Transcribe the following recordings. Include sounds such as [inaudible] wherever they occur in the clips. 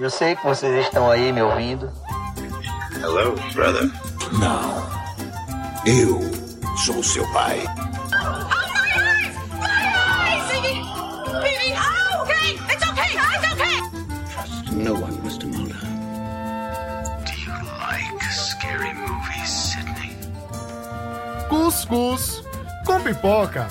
Eu sei que vocês estão aí me ouvindo. Hello, brother. Não. Eu sou seu pai. Trust no one, Mr. Mulder. Do you like scary movies, Sidney? Cuscuz com pipoca.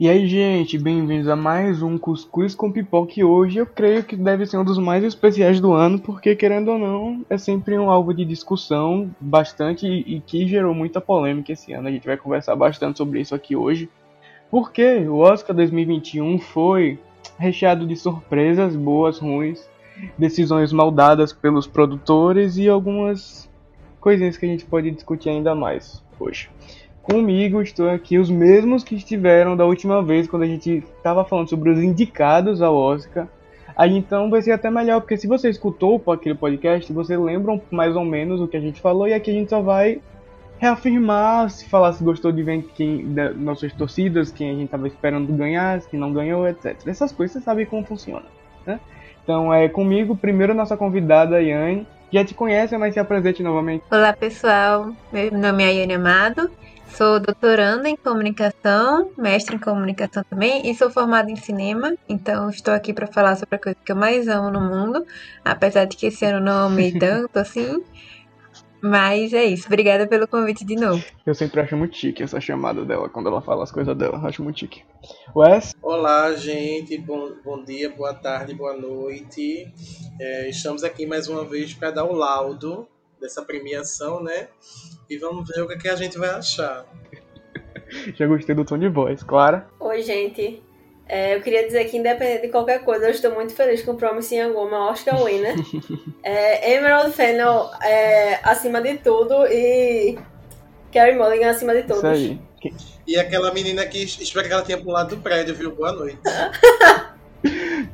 E aí, gente, bem-vindos a mais um Cuscuz com Pipoca. E hoje eu creio que deve ser um dos mais especiais do ano, porque, querendo ou não, é sempre um alvo de discussão bastante e, e que gerou muita polêmica esse ano. A gente vai conversar bastante sobre isso aqui hoje. Porque o Oscar 2021 foi recheado de surpresas boas, ruins, decisões maldadas pelos produtores e algumas coisinhas que a gente pode discutir ainda mais hoje. Comigo estão aqui os mesmos que estiveram da última vez quando a gente estava falando sobre os indicados ao Oscar. Aí então vai ser até melhor, porque se você escutou aquele podcast, você lembra mais ou menos o que a gente falou e aqui a gente só vai reafirmar, se falar se gostou de ver quem, da, nossas torcidas, quem a gente estava esperando ganhar, se não ganhou, etc. Essas coisas você sabe como funciona. Né? Então é comigo, primeiro nossa convidada, Yane. Já te conhece, mas se apresente novamente. Olá pessoal, meu nome é Yane Amado, sou doutoranda em comunicação, mestre em comunicação também e sou formada em cinema, então estou aqui para falar sobre a coisa que eu mais amo no mundo, apesar de que esse ano não amei [laughs] tanto assim. Mas é isso, obrigada pelo convite de novo. Eu sempre acho muito chique essa chamada dela, quando ela fala as coisas dela, acho muito chique. Wes? Olá, gente, bom, bom dia, boa tarde, boa noite. É, estamos aqui mais uma vez para dar o laudo dessa premiação, né? E vamos ver o que, é que a gente vai achar. [laughs] Já gostei do tom de voz, Clara. Oi, gente. É, eu queria dizer que, independente de qualquer coisa, eu estou muito feliz com o Promising Young Woman Oscar Winner. [laughs] é, Emerald Fennel é, acima de tudo e Carrie Mulligan acima de todos. Isso aí. E aquela menina que espera que ela tenha pulado do prédio, viu? Boa noite. [laughs]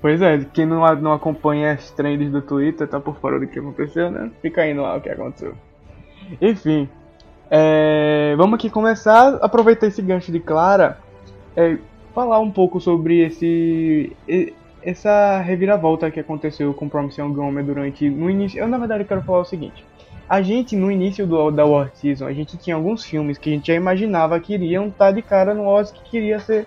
Pois é, quem não, não acompanha as trends do Twitter tá por fora do que aconteceu, né? Fica indo lá o que aconteceu. Enfim, é, vamos aqui começar, aproveitar esse gancho de Clara, é, falar um pouco sobre esse essa reviravolta que aconteceu com Promising Young durante no início. Eu na verdade quero falar o seguinte: a gente no início do, da War Season a gente tinha alguns filmes que a gente já imaginava que iriam estar de cara no Oscar que queria ser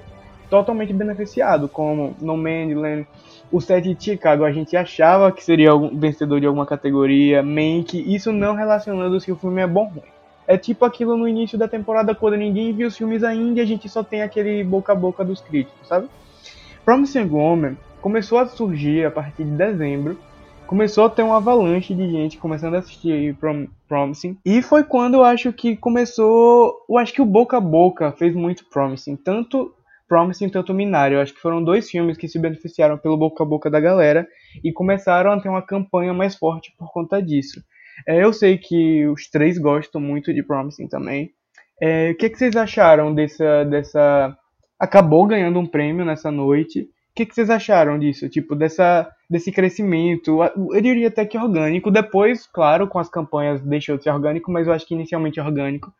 totalmente beneficiado, como No Man's o set de Chicago a gente achava que seria algum vencedor de alguma categoria, Mank, isso não relacionando se o filme é bom ou ruim. É tipo aquilo no início da temporada quando ninguém viu os filmes ainda e a gente só tem aquele boca a boca dos críticos, sabe? Promising Woman começou a surgir a partir de dezembro, começou a ter uma avalanche de gente começando a assistir Prom Promising, e foi quando eu acho que começou, eu acho que o boca a boca fez muito Promising, tanto Promising tanto Minari. Eu acho que foram dois filmes que se beneficiaram pelo boca a boca da galera e começaram a ter uma campanha mais forte por conta disso. É, eu sei que os três gostam muito de Promising também. É, o que, que vocês acharam dessa, dessa. Acabou ganhando um prêmio nessa noite. O que, que vocês acharam disso? Tipo, dessa, desse crescimento? Eu diria até que orgânico. Depois, claro, com as campanhas deixou de ser orgânico, mas eu acho que inicialmente orgânico.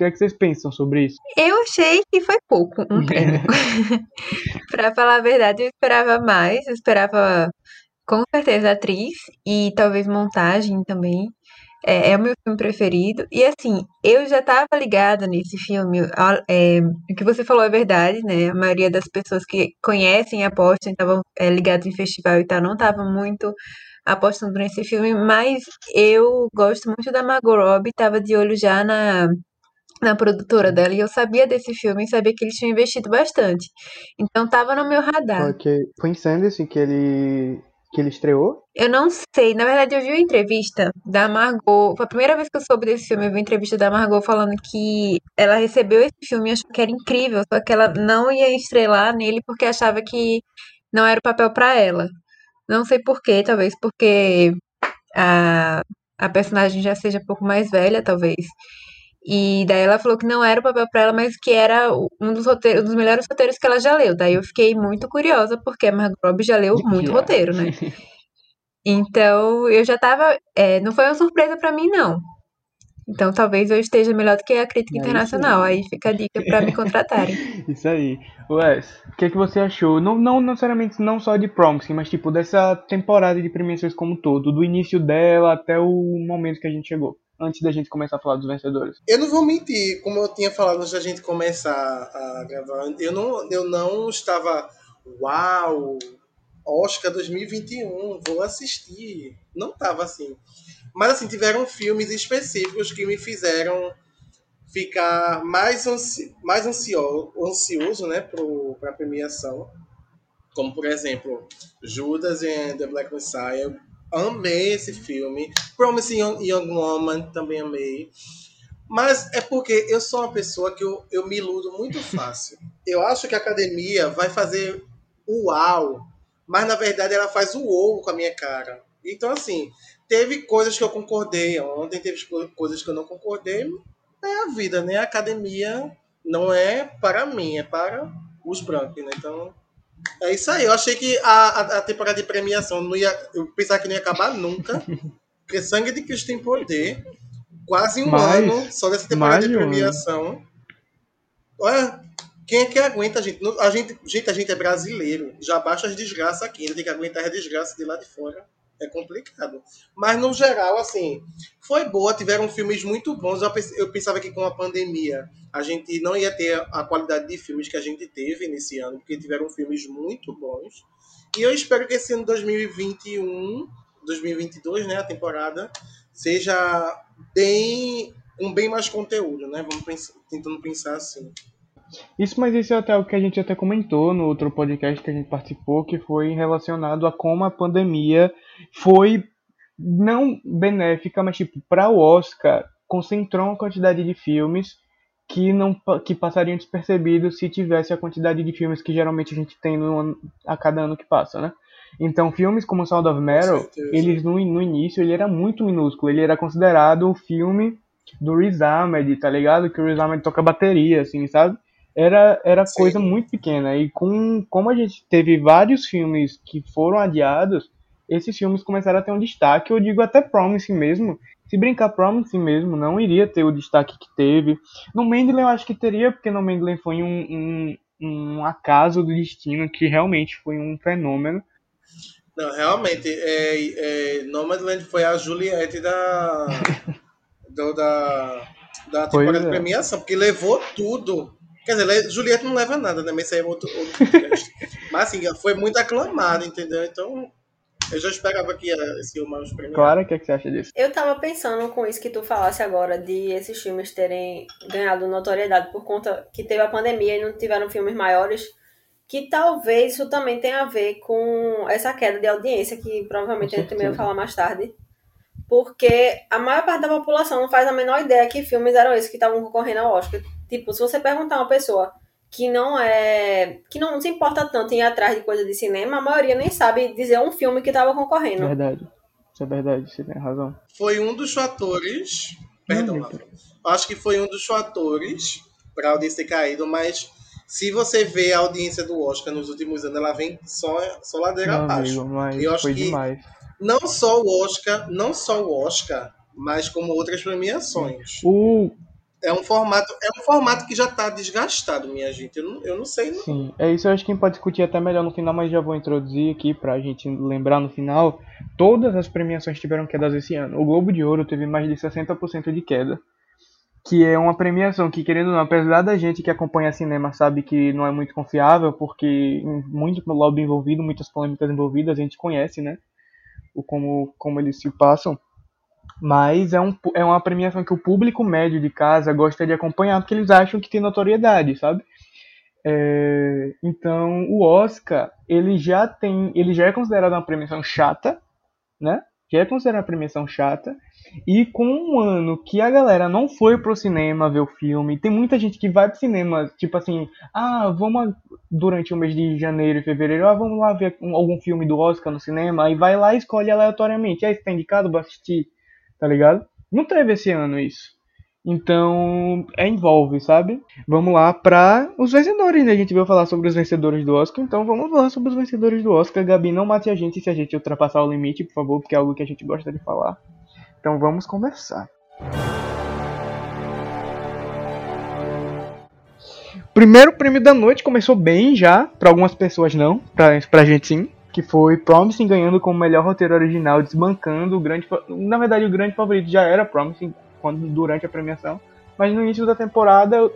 O que, é que vocês pensam sobre isso? Eu achei que foi pouco um [laughs] [laughs] pra falar a verdade, eu esperava mais. Eu esperava, com certeza, atriz e talvez montagem também. É, é, o meu filme preferido. E assim, eu já estava ligada nesse filme. É, o que você falou é verdade, né? A maioria das pessoas que conhecem e apostam estavam é, ligadas em festival e tal, não estavam muito apostando nesse filme, mas eu gosto muito da Margot Robbie, estava de olho já na na produtora dela e eu sabia desse filme e sabia que eles tinham investido bastante. Então tava no meu radar. Okay. Foi em Sanderson que ele que ele estreou? Eu não sei. Na verdade, eu vi uma entrevista da Margot. Foi a primeira vez que eu soube desse filme. Eu vi uma entrevista da Margot falando que ela recebeu esse filme e achou que era incrível, só que ela não ia estrelar nele porque achava que não era o papel para ela. Não sei porquê, talvez porque a, a personagem já seja um pouco mais velha, talvez. E daí ela falou que não era o papel para ela, mas que era um dos roteiros, um dos melhores roteiros que ela já leu. Daí eu fiquei muito curiosa, porque a Margot Robbie já leu muito roteiro, né? Então eu já tava. É, não foi uma surpresa para mim, não. Então talvez eu esteja melhor do que a crítica É internacional. aí. Aí fica a dica pra me contratarem. [laughs] Isso aí. Wes, o que, é que você achou? Não, não necessariamente não só de Promising, mas tipo dessa temporada de premiações como um todo, do início dela até o momento que a gente chegou, antes da gente começar a falar dos vencedores. Eu não vou mentir, como eu tinha falado antes da gente começar a gravar, eu não, eu não estava, uau, Oscar 2021, vou assistir. Não estava assim. Mas assim, tiveram filmes específicos que me fizeram ficar mais, ansi mais ansio ansioso né, para a premiação. Como, por exemplo, Judas and the Black Messiah. Amei esse filme. Promising Young, Young Woman também amei. Mas é porque eu sou uma pessoa que eu, eu me iludo muito fácil. Eu acho que a academia vai fazer uau, mas na verdade ela faz o ovo com a minha cara. Então, assim, teve coisas que eu concordei ontem, teve coisas que eu não concordei. É a vida, né? A academia não é para mim, é para os brancos, né? Então, é isso aí. Eu achei que a, a, a temporada de premiação não ia. Eu pensava que não ia acabar nunca. Porque Sangue de Cristo tem poder. Quase um ano só dessa temporada de premiação. Olha, quem é que aguenta a gente? A gente, gente, a gente é brasileiro. Já baixa as desgraças aqui. Ainda tem que aguentar as desgraças de lá de fora. É complicado. Mas, no geral, assim, foi boa. Tiveram filmes muito bons. Eu pens- Eu pensava que com a pandemia a gente não ia ter a qualidade de filmes que a gente teve nesse ano, porque tiveram filmes muito bons. E eu espero que esse ano 2021, 2022, né, a temporada, seja bem com bem mais conteúdo, né? Vamos pensar- tentando pensar assim. Isso, mas isso é até o que a gente até comentou no outro podcast que a gente participou, que foi relacionado a como a pandemia foi não benéfica, mas tipo, para o Oscar, concentrou uma quantidade de filmes que não que passariam despercebidos se tivesse a quantidade de filmes que geralmente a gente tem no a cada ano que passa, né? Então, filmes como Sound of Metal, eles no, no início ele era muito minúsculo, ele era considerado o filme do Riz Ahmed, tá ligado? Que o Riz Ahmed toca bateria, assim, sabe? Era, era Sim. coisa muito pequena. E com, como a gente teve vários filmes que foram adiados, esses filmes começaram a ter um destaque. Eu digo até Promising mesmo. Se brincar Promising mesmo, não iria ter o destaque que teve. No Mandalay eu acho que teria, porque no Mandalay foi um, um, um acaso do destino que realmente foi um fenômeno. Não, realmente, é, é, Nomadland foi a Juliette da, [laughs] do- da, da Pois temporada de é. premiação, porque levou tudo. Quer dizer, Juliette não leva nada, né? Mas isso aí é outro, outro. [laughs] Mas assim, foi muito aclamado, entendeu? Então, eu já esperava que ia ser o mais premiado. Clara, o que, é que você acha disso? Eu tava pensando com isso que tu falasse agora, de esses filmes terem ganhado notoriedade por conta que teve a pandemia e não tiveram filmes maiores, que talvez isso também tenha a ver com essa queda de audiência, que provavelmente a gente também vai falar mais tarde. Porque a maior parte da população não faz a menor ideia que filmes eram esses que estavam concorrendo ao Oscar. Tipo, se você perguntar a uma pessoa que não é. que não se importa tanto em ir atrás de coisa de cinema, a maioria nem sabe dizer um filme que estava concorrendo. Verdade. Isso é verdade, você tem razão. Foi um dos fatores. Perdão, Não. Acho que foi um dos fatores para a audiência ter caído, mas se você vê a audiência do Oscar nos últimos anos, ela vem só, só ladeira Meu abaixo. amigo, mas Eu acho foi que- demais. Não só o Oscar, não só o Oscar, mas como outras premiações. O, É um formato, é um formato que já está desgastado, minha gente. Eu não, eu não sei. Não. Sim, é isso eu acho que a gente pode discutir até melhor no final, mas já vou introduzir aqui pra gente lembrar no final. Todas as premiações tiveram quedas esse ano. O Globo de Ouro teve mais de 60% de queda. Que é uma premiação que, querendo ou não, apesar da gente que acompanha cinema sabe que não é muito confiável, porque muito lobby envolvido, muitas polêmicas envolvidas, a gente conhece, né? O como, como eles se passam. Mas é, um, é uma premiação que o público médio de casa gosta de acompanhar porque eles acham que tem notoriedade, sabe? É, então o Oscar ele já tem, ele já é considerado uma premiação chata, né? Já é considerado uma premiação chata e com um ano que a galera não foi pro cinema ver o filme, tem muita gente que vai pro cinema, tipo assim, ah, vamos durante o mês de janeiro e fevereiro, ah, vamos lá ver um- algum filme do Oscar no cinema, aí vai lá e escolhe aleatoriamente, aí está indicado, vou assistir, tá ligado? Não teve esse ano isso. Então, é, envolve, sabe? Vamos lá para os vencedores, né? A gente veio falar sobre os vencedores do Oscar, então vamos falar sobre os vencedores do Oscar. Gabi, não mate a gente se a gente ultrapassar o limite, por favor, porque é algo que a gente gosta de falar. Então vamos conversar. Primeiro prêmio da noite começou bem já, para algumas pessoas não, pra, pra gente sim. Que foi Promising ganhando como melhor roteiro original, desbancando o grande. Na verdade, o grande favorito já era Promising quando, durante a premiação. Mas no início da temporada, o-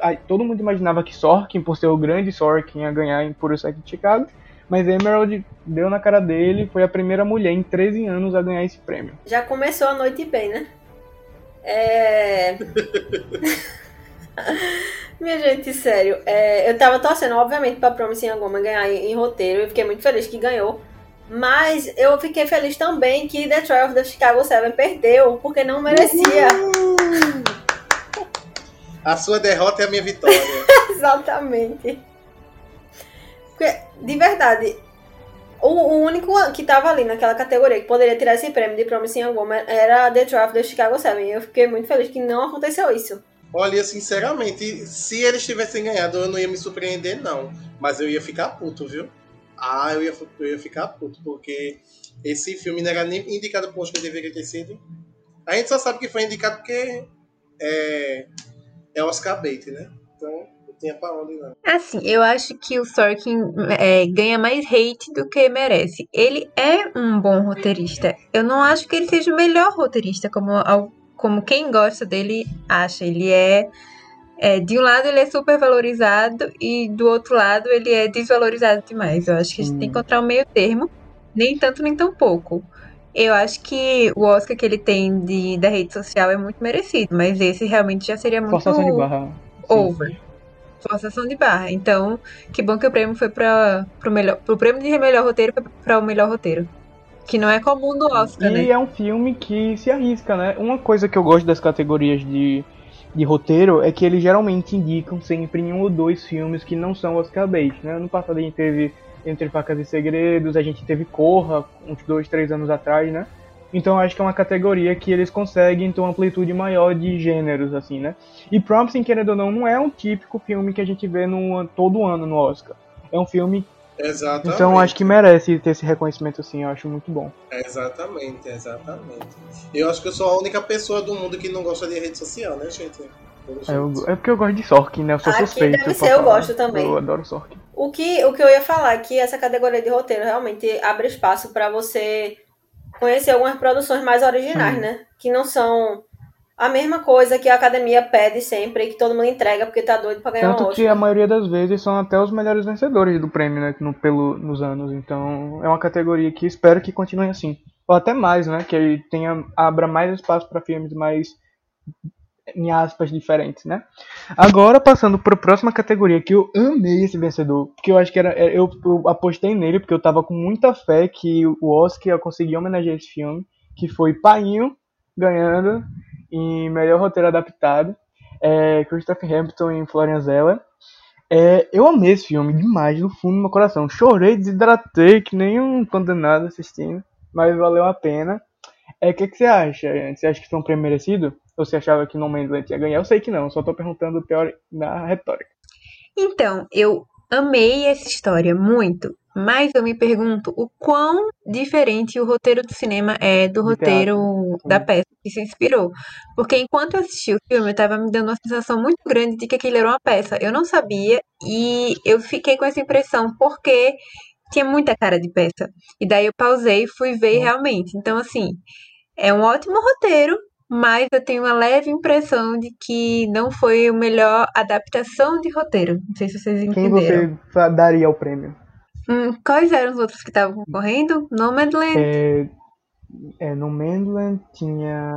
a- todo mundo imaginava que Sorkin, por ser o grande Sorkin, ia ganhar em Puro Sete de Chicago. Mas Emerald deu na cara dele, foi a primeira mulher em 13 anos a ganhar esse prêmio. Já começou a noite bem, né? É. [laughs] [laughs] Minha gente, sério, é, eu tava torcendo, obviamente, pra Promising Young Woman ganhar em, em roteiro. Eu fiquei muito feliz que ganhou. Mas eu fiquei feliz também que The Trial of the Chicago 7 perdeu, porque não merecia. [laughs] A sua derrota é a minha vitória. [laughs] Exatamente. Porque, de verdade, o, o único que tava ali naquela categoria que poderia tirar esse prêmio de Promising Young Woman era The Trial of the Chicago 7. E eu fiquei muito feliz que não aconteceu isso. Olha, sinceramente, se eles tivessem ganhado, eu não ia me surpreender, não. Mas eu ia ficar puto, viu? Ah, eu ia, eu ia ficar puto, porque esse filme não era nem indicado por que deveria ter sido. A gente só sabe que foi indicado porque é, é Oscar bait, né? Então, não tinha pra onde, não. Assim, eu acho que o Sorkin é, ganha mais hate do que merece. Ele é um bom roteirista. Eu não acho que ele seja o melhor roteirista, como, como quem gosta dele acha. Ele é, é, De um lado, ele é super valorizado, e do outro lado, ele é desvalorizado demais. Eu acho que a gente tem que encontrar um meio termo, nem tanto nem tão pouco. Eu acho que o Oscar que ele tem de, da rede social é muito merecido, mas esse realmente já seria muito Forçação de barra. Sim. over. Forçação de barra. Então, que bom que o prêmio foi para pro melhor, pro prêmio de melhor roteiro foi para o melhor roteiro, que não é comum no Oscar, E né? é um filme que se arrisca, né? Uma coisa que eu gosto das categorias de, de roteiro é que eles geralmente indicam sempre em um ou dois filmes que não são Oscar bait, né? No passado a gente teve Entre Facas e Segredos, a gente teve Corra, uns dois, três anos atrás, né? Então acho que é uma categoria que eles conseguem ter uma amplitude maior de gêneros, assim, né? E Promising, querendo ou não, não é um típico filme que a gente vê no, todo ano no Oscar. É um filme, Exatamente. então acho que merece ter esse reconhecimento, assim, eu acho muito bom. Exatamente, exatamente. Eu acho que eu sou a única pessoa do mundo que não gosta de rede social, né, gente? É, eu- é porque eu gosto de Sorkin, né? Eu sou Aqui suspeito. deve ser, eu falar. gosto também. Eu adoro Sorkin. O que, o que eu ia falar é que essa categoria de roteiro realmente abre espaço para você conhecer algumas produções mais originais, Sim. né? Que não são a mesma coisa que a academia pede sempre e que todo mundo entrega porque tá doido pra ganhar um Tanto Oscar. que a maioria das vezes são até os melhores vencedores do prêmio, né? No, pelo, nos anos. Então é uma categoria que espero que continue assim. Ou até mais, né? Que tenha, abra mais espaço para filmes mais, em aspas, diferentes, né? Agora, passando para a próxima categoria, que eu amei esse vencedor. Porque eu acho que era. é, Eu, eu apostei nele, porque eu tava com muita fé que o Oscar ia conseguir homenagear esse filme. Que foi Painho ganhando em melhor roteiro adaptado. É, Christopher Hampton em Florian Zeller. É, eu amei esse filme demais, do fundo do meu coração. Chorei, desidratei, que nem um condenado assistindo, mas valeu a pena. É, o que, que você acha? Você acha que foi um prêmio merecido? Ou você achava que No Man's Land ia ganhar? Eu sei que não, só tô perguntando teori... na retórica. Então, eu amei essa história muito, mas eu me pergunto o quão diferente o roteiro do cinema é do roteiro da peça que se inspirou. Porque enquanto eu assisti o filme, eu tava me dando uma sensação muito grande de que aquilo era uma peça. Eu não sabia e eu fiquei com essa impressão porque tinha muita cara de peça. E daí eu pausei e fui ver realmente. Então, assim, é um ótimo roteiro, mas eu tenho uma leve impressão de que não foi a melhor adaptação de roteiro. Não sei se vocês Quem entenderam. você fa- daria o prêmio? Hum, quais eram os outros que estavam concorrendo? Nomadland, É, é, no Manland tinha.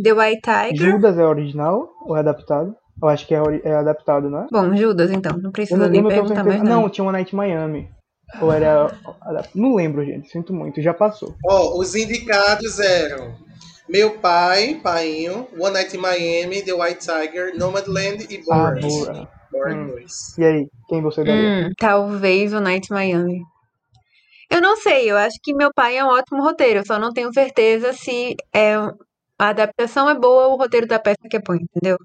The White Tiger. Judas é original ou é adaptado? Eu acho que é, é adaptado, não é? Bom, Judas, então. Não precisa eu nem não perguntar mais nada. Não, tinha One Night in Miami. Ou era. Não lembro, gente. Sinto muito, já passou. Ó, os indicados eram Meu Pai, Painho, One Night in Miami, The White Tiger, Nomadland e Ah, Borat. boa. Borat Hum. 2. E aí, quem você daria? Hum, talvez o Night Miami. Eu não sei, eu acho que meu pai é um ótimo roteiro, eu só não tenho certeza se é, a adaptação é boa ou o roteiro da peça que é bom, entendeu?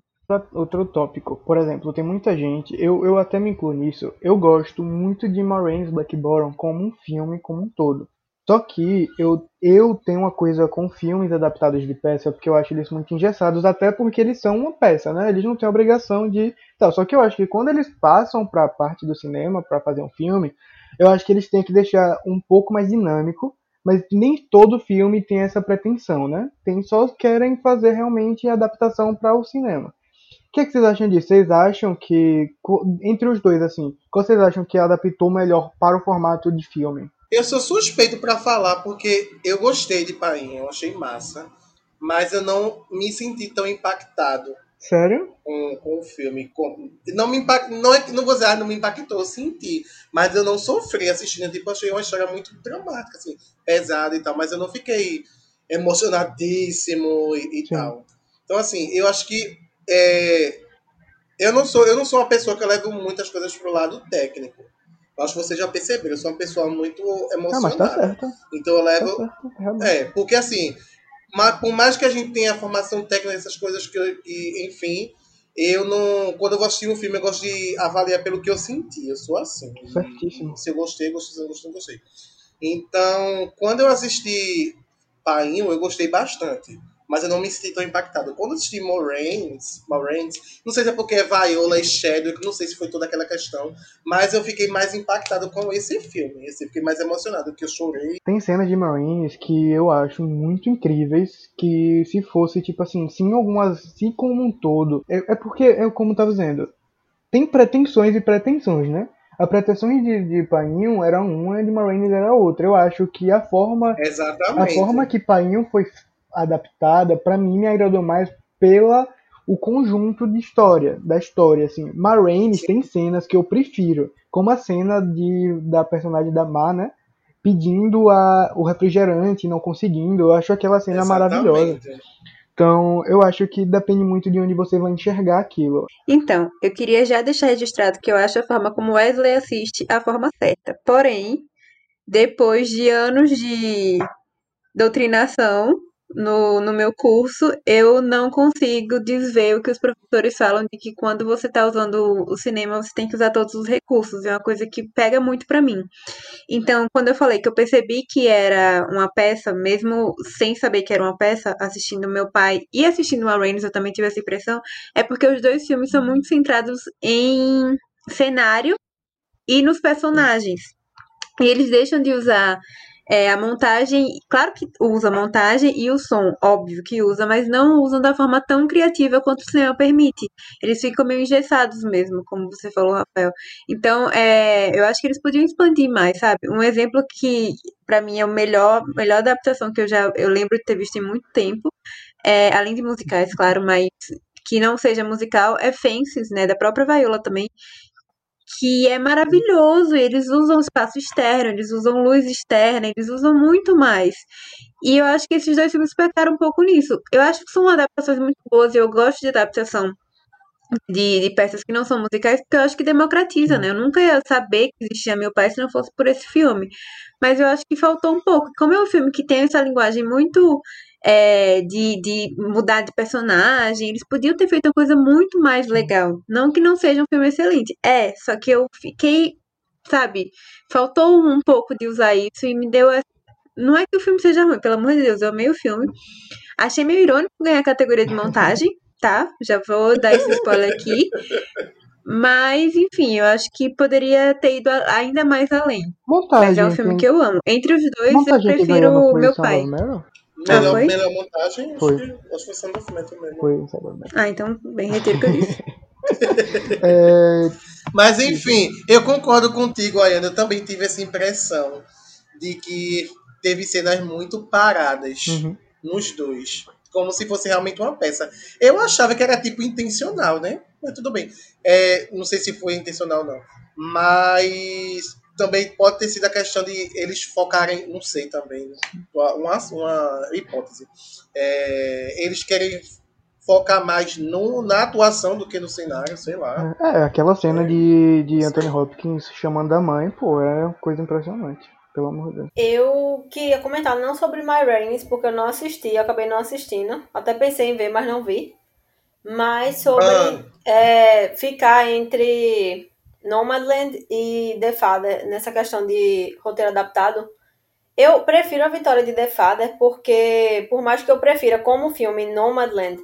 Outro tópico, por exemplo, tem muita gente, eu, eu até me incluo nisso, eu gosto muito de Marines Black Bottom como um filme como um todo. Só que eu, eu tenho uma coisa com filmes adaptados de peça, porque eu acho eles muito engessados, até porque eles são uma peça, né? Eles não têm obrigação de. Tal. Só que eu acho que quando eles passam pra parte do cinema, para fazer um filme, eu acho que eles têm que deixar um pouco mais dinâmico, mas nem todo filme tem essa pretensão, né? Tem só querem fazer realmente a adaptação para o cinema. O que, é que vocês acham disso? Vocês acham que, entre os dois, assim, qual vocês acham que adaptou melhor para o formato de filme? Eu sou suspeito para falar porque eu gostei de Painha, eu achei massa, mas eu não me senti tão impactado. Sério? Com, com o filme. Com, não me impact, não, é, não vou dizer, ah, não me impactou, eu senti. Mas eu não sofri assistindo. Tipo, achei uma história muito dramática, assim, pesada e tal. Mas eu não fiquei emocionadíssimo e, e tal. Então, assim, eu acho que. É, eu, não sou, eu não sou uma pessoa que leva muitas coisas pro lado técnico. Acho que você já percebeu, eu sou uma pessoa muito emocionada. Ah, mas tá certo. Então eu levo. Tá certo, é, porque assim, por mais que a gente tenha formação técnica nessas coisas que, eu, que, enfim, eu não. Quando eu vou assistir um filme, eu gosto de avaliar pelo que eu senti. Eu sou assim. Certíssimo. Se eu gostei, gostei, se eu gostei, não gostei. Então, quando eu assisti Painho, eu gostei bastante mas eu não me senti tão impactado. Quando eu assisti Moraines, Moraines, não sei se é porque é Viola e Chadwick, não sei se foi toda aquela questão, mas eu fiquei mais impactado com esse filme. Esse, fiquei mais emocionado, que eu chorei. Tem cenas de Moraines que eu acho muito incríveis, que se fosse, tipo assim, se algumas, se como um todo, é, é porque, é como eu tava dizendo, tem pretensões e pretensões, né? A pretensão de, de Painho era uma e de Marines era outra. Eu acho que a forma. Exatamente. A forma que Painho foi adaptada, para mim me agradou mais pela o conjunto de história, da história, assim. Ma tem cenas que eu prefiro, como a cena de, da personagem da Ma, né? Pedindo a, o refrigerante e não conseguindo. Eu acho aquela cena Exatamente. maravilhosa. Então, eu acho que depende muito de onde você vai enxergar aquilo. Então, eu queria já deixar registrado que eu acho a forma como Wesley assiste a forma certa. Porém, depois de anos de doutrinação, no, no meu curso, eu não consigo desver o que os professores falam de que quando você está usando o cinema, você tem que usar todos os recursos. É uma coisa que pega muito para mim. Então, quando eu falei que eu percebi que era uma peça, mesmo sem saber que era uma peça, assistindo meu pai e assistindo a Raines, eu também tive essa impressão, é porque os dois filmes são muito centrados em cenário e nos personagens. E eles deixam de usar é, a montagem, claro que usa a montagem e o som, óbvio que usa, mas não usam da forma tão criativa quanto o cinema permite. Eles ficam meio engessados mesmo, como você falou, Rafael. Então, é, eu acho que eles podiam expandir mais, sabe? Um exemplo que, para mim, é o melhor, melhor adaptação que eu já eu lembro de ter visto em muito tempo, é, além de musicais, claro, mas que não seja musical, é Fences, né, da própria Viola também, que é maravilhoso. Eles usam espaço externo, eles usam luz externa, eles usam muito mais. E eu acho que esses dois filmes pecaram um pouco nisso. Eu acho que são adaptações muito boas e eu gosto de adaptação de, de, peças que não são musicais, porque eu acho que democratiza, né? Eu nunca ia saber que existia Meu Pai se não fosse por esse filme. Mas eu acho que faltou um pouco. Como é um filme que tem essa linguagem muito é, de, de mudar de personagem. Eles podiam ter feito uma coisa muito mais legal. Não que não seja um filme excelente. É, só que eu fiquei, sabe, faltou um pouco de usar isso e me deu. Não é que o filme seja ruim, pelo amor de Deus, eu amei o filme. Achei meio irônico ganhar a categoria de montagem, tá? Já vou dar esse spoiler aqui. Mas, enfim, eu acho que poderia ter ido ainda mais além. Montagem, Mas é um filme que eu amo. Entre os dois, montagem eu prefiro o meu pai. Melhor, ah, melhor montagem, foi. Acho, que, acho que foi Sound of Metal mesmo. Foi Sound Ah, então bem retiro que eu disse. [laughs] é... Mas enfim, eu concordo contigo, Ayana. Eu também tive essa impressão de que teve cenas muito paradas uhum. nos dois. Como se fosse realmente uma peça. Eu achava que era tipo intencional, né? Mas tudo bem. É, não sei se foi intencional ou não. Mas também pode ter sido a questão de eles focarem, não sei também, uma, uma hipótese. É, eles querem focar mais no, na atuação do que no cenário, sei lá. É, aquela cena é. de, de Anthony Hopkins chamando a mãe, pô, é uma coisa impressionante. Pelo amor de Deus. Eu queria comentar não sobre My Rains, porque eu não assisti, eu acabei não assistindo. Até pensei em ver, mas não vi. Mas sobre ah. é, ficar entre Nomadland e The Father, nessa questão de roteiro adaptado, Eu prefiro a vitória de The Father porque, por mais que eu prefira como filme Nomadland,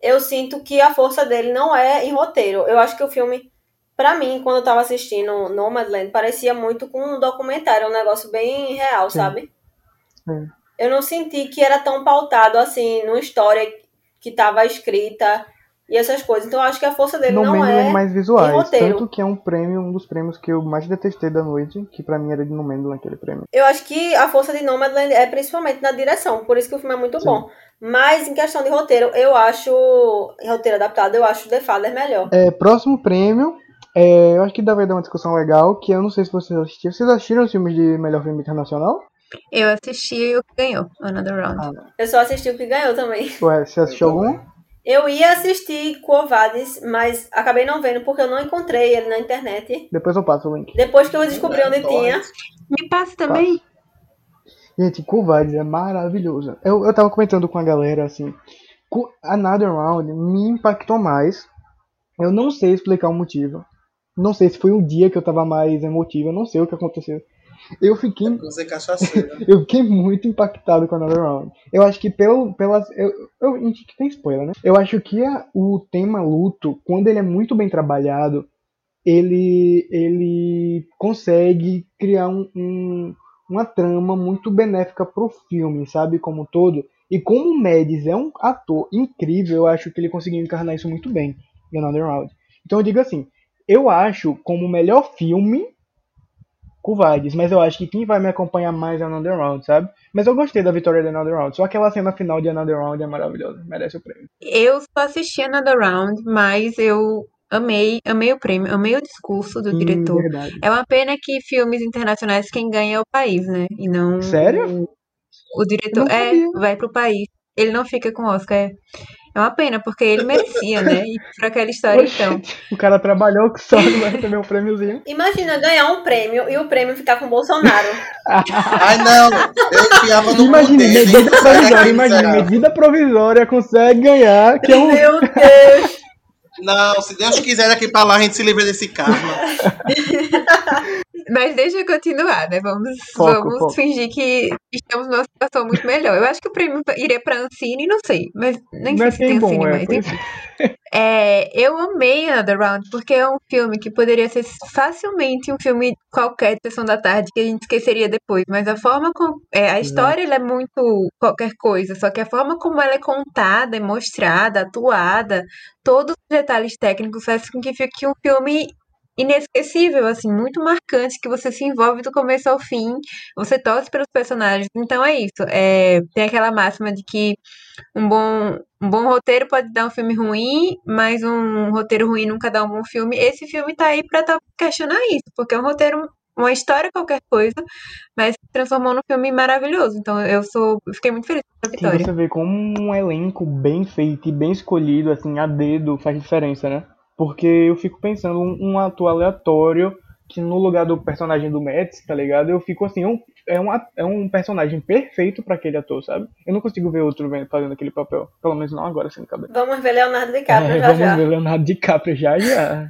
eu sinto que a força dele não é em roteiro. Eu acho que o filme, pra mim, quando eu tava assistindo Nomadland, parecia muito com um documentário, um negócio bem real, Sim. sabe? Sim. Eu não senti que era tão pautado assim, numa história que tava escrita e essas coisas. Então eu acho que a força dele No não Mandaland é. mais visuais. Tanto que é um prêmio, um dos prêmios que eu mais detestei da noite, que pra mim era de No Mandaland aquele prêmio. Eu acho que a força de Nomadland é principalmente na direção, por isso que o filme é muito Sim. bom. Mas em questão de roteiro, eu acho. Roteiro adaptado, eu acho The Father melhor. É, próximo prêmio, é, eu acho que dá vai dar uma discussão legal, que eu não sei se vocês assistiram. Vocês assistiram os filmes de melhor filme internacional? Eu assisti o que ganhou, Another Round. Ah, Eu só assisti o que ganhou também. Ué, você assistiu algum? Eu ia assistir Covades, mas acabei não vendo porque eu não encontrei ele na internet. Depois eu passo o link. Depois que eu descobri onde tinha. Me passa também. Gente, Covardes é maravilhoso. Eu, eu tava comentando com a galera assim. Another Round me impactou mais. Eu não sei explicar o motivo. Não sei se foi um dia que eu tava mais emotivo. Eu não sei o que aconteceu. Eu fiquei, Você cachaceiro. [laughs] eu fiquei muito impactado com Another Round. Eu acho que pelo, pelas. Eu, eu, a gente que tem spoiler, né? Eu acho que a- o tema luto, quando ele é muito bem trabalhado, ele, ele consegue criar um, um- uma trama muito benéfica pro filme, sabe? Como um todo. E como o Mads é um ator incrível, eu acho que ele conseguiu encarnar isso muito bem em Another Round. Então eu digo assim, eu acho como o melhor filme Covardes, mas eu acho que quem vai me acompanhar mais é Another Round, sabe? Mas eu gostei da vitória de Another Round. Só aquela cena final de Another Round é maravilhosa, merece o prêmio. Eu só assisti Another Round, mas eu amei, amei o prêmio, amei o discurso do Sim, diretor. verdade. É uma pena que filmes internacionais quem ganha é o país, né? E não Sério? o diretor. Eu não É, vai pro país. Ele não fica com o Oscar. É, é uma pena, porque ele merecia, né? E por aquela história, então. Oxente, o cara trabalhou que só não vai receber um prêmiozinho. [laughs] Imagina ganhar um prêmio e o prêmio ficar com o Bolsonaro. Ai, não. Eu enfiava no dele. medida provisória, miserável. medida provisória consegue ganhar, que é um. Meu Deus! Não, se Deus quiser daqui pra lá, a gente se livra desse karma. [laughs] Mas deixa eu continuar, né? Vamos, Foco, vamos foco. fingir que estamos numa situação muito melhor. Eu acho que o prêmio iria pra Ancine, não sei. Mas nem Não é sei se tem bem Ancine bom, é, mais. enfim. [laughs] É, eu amei Another Round, porque é um filme que poderia ser facilmente um filme qualquer de Sessão da Tarde, que a gente esqueceria depois. Mas a forma como. É, a história é muito qualquer coisa, só que a forma como ela é contada, é mostrada, atuada, todos os detalhes técnicos fazem com que fique um filme inesquecível, assim, muito marcante, que você se envolve do começo ao fim, você torce pelos personagens. Então é isso. É, tem aquela máxima de que um bom, um bom roteiro pode dar um filme ruim, mas um roteiro ruim nunca dá um bom filme. Esse filme tá aí pra questionar isso, porque é um roteiro, uma história qualquer coisa, mas se transformou num filme maravilhoso. Então eu sou, eu fiquei muito feliz com a vitória. você vê como um elenco bem feito e bem escolhido, assim, a dedo faz diferença, né? Porque eu fico pensando um, um ator aleatório que no lugar do personagem do Mads, tá ligado? Eu fico assim, é um, é um, é um personagem perfeito pra aquele ator, sabe? Eu não consigo ver outro fazendo aquele papel. Pelo menos não agora, sem cabeça. Vamos ver Leonardo DiCaprio É, já vamos já. ver Leonardo DiCaprio já já.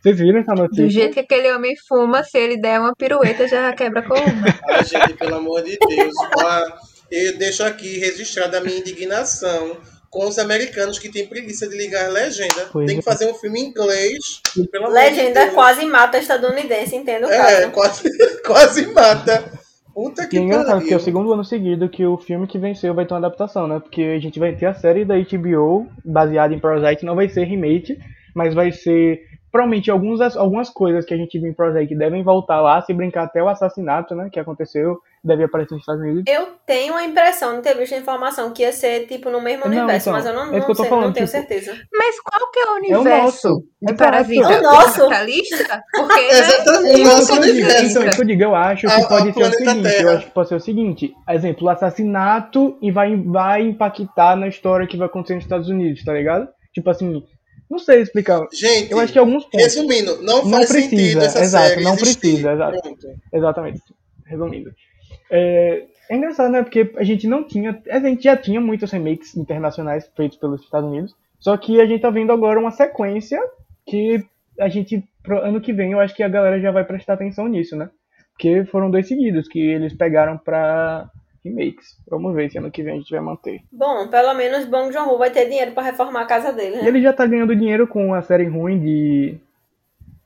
Vocês viram essa notícia? Do jeito que aquele homem fuma, se ele der uma pirueta, já quebra a coluna. Ai, gente, pelo amor de Deus. Ó, eu deixo aqui registrada a minha indignação com os americanos que têm preguiça de ligar a legenda. Pois Tem é. que fazer um filme em inglês. De Legenda Deus. quase mata estadunidense, entendo o É, caso. quase, [laughs] quase mata. Puta que é engraçado, porque é o segundo ano seguido que o filme que venceu vai ter uma adaptação, né? Porque a gente vai ter a série da HBO baseada em Parasite, não vai ser remake, mas vai ser provavelmente alguns, algumas coisas que a gente viu em Parasite devem voltar lá, se brincar até o assassinato, né? Que aconteceu, deve aparecer nos Estados Unidos. Eu tenho a impressão de ter visto a informação que ia ser tipo no mesmo Não, universo, então, mas eu não, é não que eu tô sei, falando, não tenho tipo, certeza. Mas qual que é o o universo nosso. de Exato. Parasita? É o nosso. Capitalista? Porque, né? [laughs] Exatamente, É o nosso que eu digo, universo. então, é isso que eu digo, eu acho que a pode ser o seguinte, eu Terra. acho que pode ser o seguinte, exemplo, assassinato e vai, vai impactar na história que vai acontecer nos Estados Unidos, tá ligado? Tipo assim, não sei explicar. Gente, Eu acho que alguns pontos. resumindo, não, Não faz precisa, sentido essa exato, série não existir. precisa, exato. Pronto. Exatamente. Resumindo. É, é engraçado, né? Porque a gente não tinha. A gente já tinha muitos remakes internacionais feitos pelos Estados Unidos. Só que a gente tá vendo agora uma sequência que a gente. Pro ano que vem eu acho que a galera já vai prestar atenção nisso, né? que foram dois seguidos que eles pegaram pra remakes. Vamos ver se ano que vem a gente vai manter. Bom, pelo menos Bong Joon-ho vai ter dinheiro pra reformar a casa dele, E né? ele já tá ganhando dinheiro com a série ruim de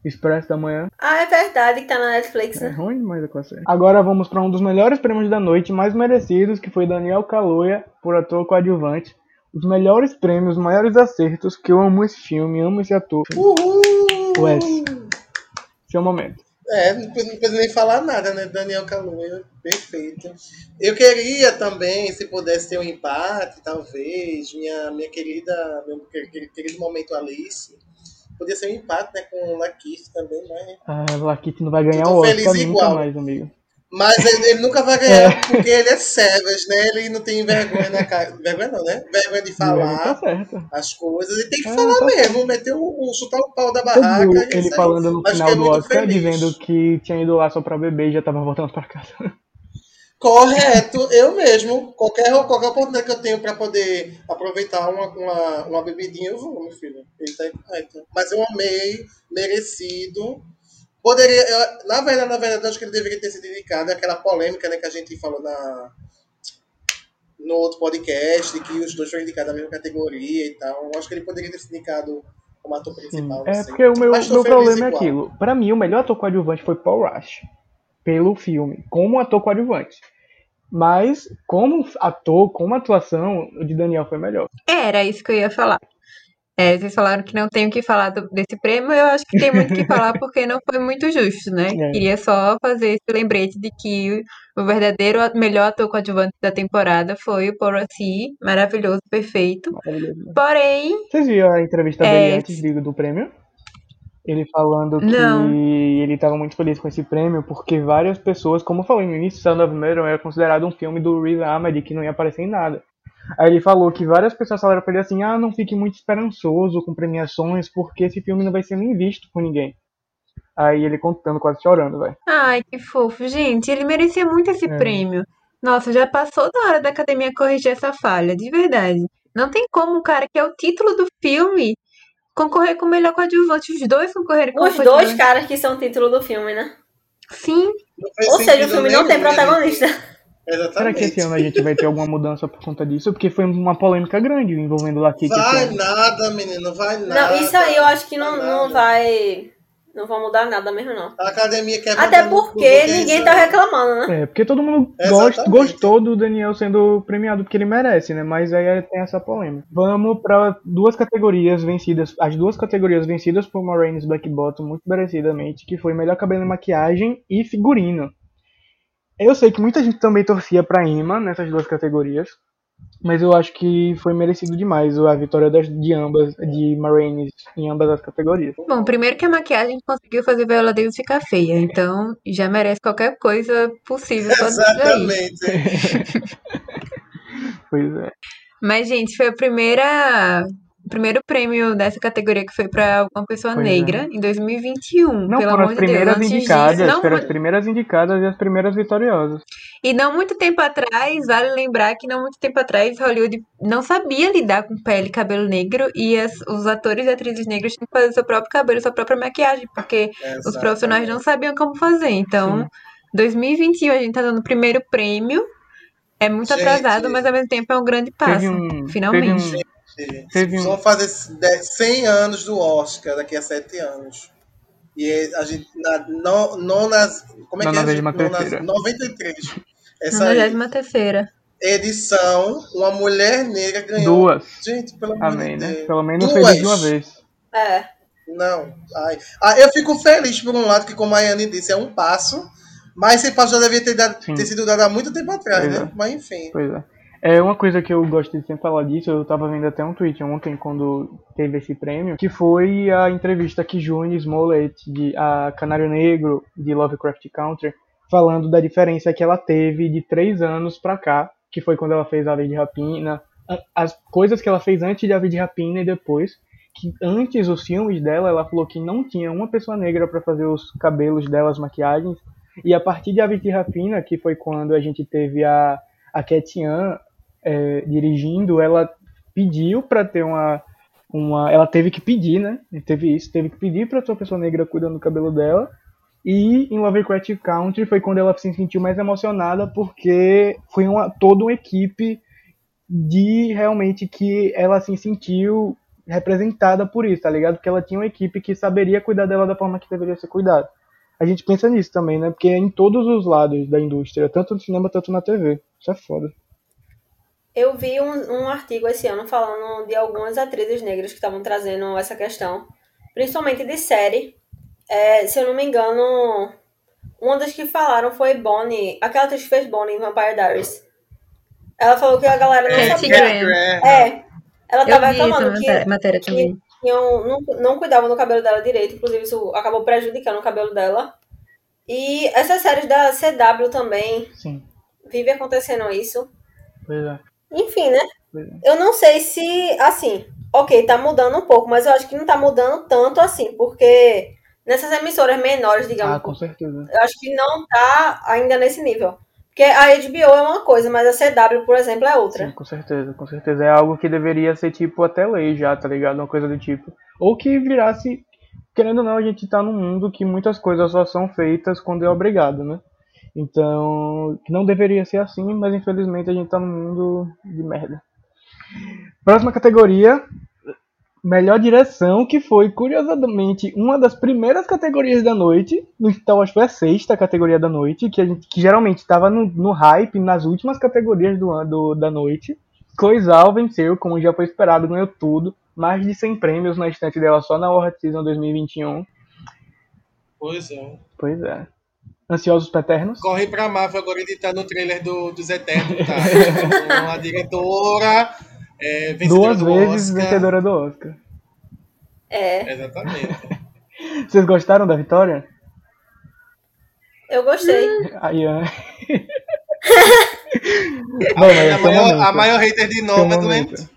Expresso da Manhã. Ah, é verdade que tá na Netflix, É né? ruim, mas é com a série. Agora vamos pra um dos melhores prêmios da noite, mais merecidos, que foi Daniel Kaluuya por ator coadjuvante. Os melhores prêmios, os maiores acertos, que eu amo esse filme, amo esse ator. Uhul! Wes. Seu momento. É, não precisa nem falar nada, né? Daniel Kaluuya, perfeito. Eu queria também, se pudesse ter um empate, talvez, minha, minha querida, meu quer- querido momento Alice, podia ser um empate, né, com o Lakeith também, né? Ah, Lakit não vai ganhar o feliz Oscar nunca igual. mais, amigo. Mas ele, ele nunca vai ganhar porque ele é savage, né? Ele não tem vergonha na cara. Vergonha não, né? Vergonha de Ele falar tá as coisas. E tem que É, falar tá mesmo, meter o, o chutar o pau da barraca. viu e é ele aí. falando no Mas final do Oscar, feliz. dizendo que tinha ido lá só pra beber e já tava voltando pra casa. Correto, eu mesmo. Qualquer, qualquer oportunidade que eu tenho para poder aproveitar uma, uma, uma bebidinha, eu vou, meu filho. Ele tá correto. Mas eu amei, merecido. Poderia, eu- na verdade, na verdade, eu acho que ele deveria ter sido indicado aquela polêmica né, que a gente falou na, no outro podcast, de que os dois foram indicados na mesma categoria e tal. Eu acho que ele poderia ter sido indicado como ator principal. É sei. porque o meu, meu problema é igual. aquilo. Pra mim, o melhor ator coadjuvante foi Paul Rush. Pelo filme. Como ator coadjuvante. Mas, como ator, como atuação, o de Daniel foi melhor. Era isso que eu ia falar. É, vocês falaram que não tem o que falar do- desse prêmio, eu acho que tem muito o que falar [laughs] porque não foi muito justo, né? É. Queria só fazer esse lembrete de que o verdadeiro melhor ator coadjuvante da temporada foi o Paul maravilhoso, perfeito. Maravilhoso. Porém, Vocês viram a entrevista É. dele antes do, do prêmio? Ele falando que Não. ele estava muito feliz com esse prêmio porque várias pessoas, como eu falei no início, Sound of Metal era considerado um filme do Riz Ahmed que não ia aparecer em nada. Aí ele falou que várias pessoas falaram pra ele assim: ah, não fique muito esperançoso com premiações porque esse filme não vai ser nem visto por ninguém. Aí ele contando, quase chorando, velho. ai, que fofo, gente, ele merecia muito esse É. prêmio. Nossa, já passou da hora da academia corrigir essa falha, de verdade. Não tem como o cara que é o título do filme concorrer com o melhor coadjuvante. Os dois concorrerem com o Os dois coadjuvante. caras que são título do filme, né? Sim, Ou seja, o filme não tem né? protagonista. Exatamente. Será que esse ano a gente vai ter alguma mudança por conta disso? Porque foi uma polêmica grande envolvendo o Lakit Vai nada, menino, vai nada. Não, isso aí eu acho que não, vai não vai. Não vai mudar nada mesmo, não. A academia quer Até porque ninguém isso tá aí. reclamando, né? É, porque todo mundo gost, gostou do Daniel sendo premiado porque ele merece, né? Mas aí tem essa polêmica. Vamos para duas categorias vencidas, as duas categorias vencidas por Moraines Black Bottom muito merecidamente, que foi melhor cabelo e maquiagem e figurino. Eu sei que muita gente também torcia pra Emma nessas duas categorias, mas eu acho que foi merecido demais a vitória das, de ambas, de Moraines em ambas as categorias. Bom, primeiro que a maquiagem conseguiu fazer Viola Davis ficar feia, então já merece qualquer coisa possível. Exatamente. [laughs] Pois é. Mas, gente, foi a primeira. O primeiro prêmio dessa categoria que foi pra uma pessoa Pois é. negra em 2021. Não pelo foram amor as de Deus. primeiras Antes indicadas, disso, não foram as primeiras indicadas e as primeiras vitoriosas. E não muito tempo atrás, vale lembrar que não muito tempo atrás, Hollywood não sabia lidar com pele e cabelo negro e as- os atores e atrizes negros tinham que fazer seu próprio cabelo, sua própria maquiagem, porque os profissionais não sabiam como fazer. Então, 2021 a gente tá dando o primeiro prêmio. É muito Gente. atrasado, mas ao mesmo tempo é um grande passo. Teve um, finalmente. Teve um- Vão fazer 10 100 anos do Oscar daqui a 7 anos. E é- a gente. Na, no, nonas, como é Na que é? 93ª. 93. Essa aí, 93 edição, uma mulher negra ganhou. duas. Gente, pelo Amém, né? Deus. Pelo menos Duas. fez de uma vez. É. Não. Ai. Ah, eu fico feliz por um lado, que como a Ayane disse, é um passo. Mas esse passo já devia ter, dado- ter sido dado há muito tempo atrás, Pois né? é. Mas enfim. Pois é. É uma coisa que eu gosto de sempre falar disso, eu tava vendo até um tweet ontem quando teve esse prêmio, que foi a entrevista que June Smollett, de, a Canário Negro de Lovecraft Country, falando da diferença que ela teve de três anos pra cá, que foi quando ela fez Ave de Rapina, as coisas que ela fez antes de Ave de Rapina e depois, que antes os filmes dela, ela falou que não tinha uma pessoa negra pra fazer os cabelos dela, as maquiagens, e a partir de Ave de Rapina, que foi quando a gente teve a, a Ketian é, dirigindo, ela pediu pra ter uma, uma. Ela teve que pedir, né? Teve isso, teve que pedir pra sua pessoa negra cuidando do cabelo dela. E em Lovecraft Country foi quando ela se sentiu mais emocionada porque foi uma, toda uma equipe de realmente que ela se sentiu representada por isso, tá ligado? Porque ela tinha uma equipe que saberia cuidar dela da forma que deveria ser cuidada. A gente pensa nisso também, né? Porque é em todos os lados da indústria, tanto no cinema, tanto na TV. Isso é foda. Eu vi um, um artigo esse ano falando de algumas atrizes negras que estavam trazendo essa questão, principalmente de série. É, se eu não me engano, uma das que falaram foi Bonnie, aquela atriz que fez Bonnie em Vampire Diaries. Ela falou que a galera não Cat sabia. Graham. É, ela Eu tava reclamando que, matéria, matéria que também. tinham, não, não cuidavam do cabelo dela direito, inclusive isso acabou prejudicando o cabelo dela. E essas séries da CW também, Sim, vive acontecendo isso. pois é. Enfim, né? É. Eu não sei se, assim, ok, tá mudando um pouco, mas eu acho que não tá mudando tanto assim, porque nessas emissoras menores, digamos, Ah, com certeza. eu acho que não tá ainda nesse nível. Porque a HBO é uma coisa, mas a CW, por exemplo, é outra. Sim, com certeza, com certeza. É algo que deveria ser tipo até lei já, tá ligado? Uma coisa do tipo. Ou que virasse. Querendo ou não, a gente tá num mundo que muitas coisas só são feitas quando é obrigado, né? Então, que não deveria ser assim, mas infelizmente a gente tá num mundo de merda. Próxima categoria, melhor direção, que foi, curiosamente, uma das primeiras categorias da noite. No então, acho que foi a sexta categoria da noite, que, a gente, que geralmente estava no, no hype nas últimas categorias do, do, da noite. Coisal venceu, como já foi esperado, ganhou tudo. Mais de 100 prêmios na estante dela só na Award Season 2021. Pois é. Pois é. Ansiosos Paternos? Corre pra Marvel agora editar no trailer do, dos Eternos, tá? [laughs] Uma diretora é, vencedora Duas do vezes Oscar. vencedora do Oscar. É, Exatamente. [laughs] Vocês gostaram da vitória? eu gostei. [laughs] A Ian. A, Bom, a é maior, a maior hater de Esse é o Nomadland. momento.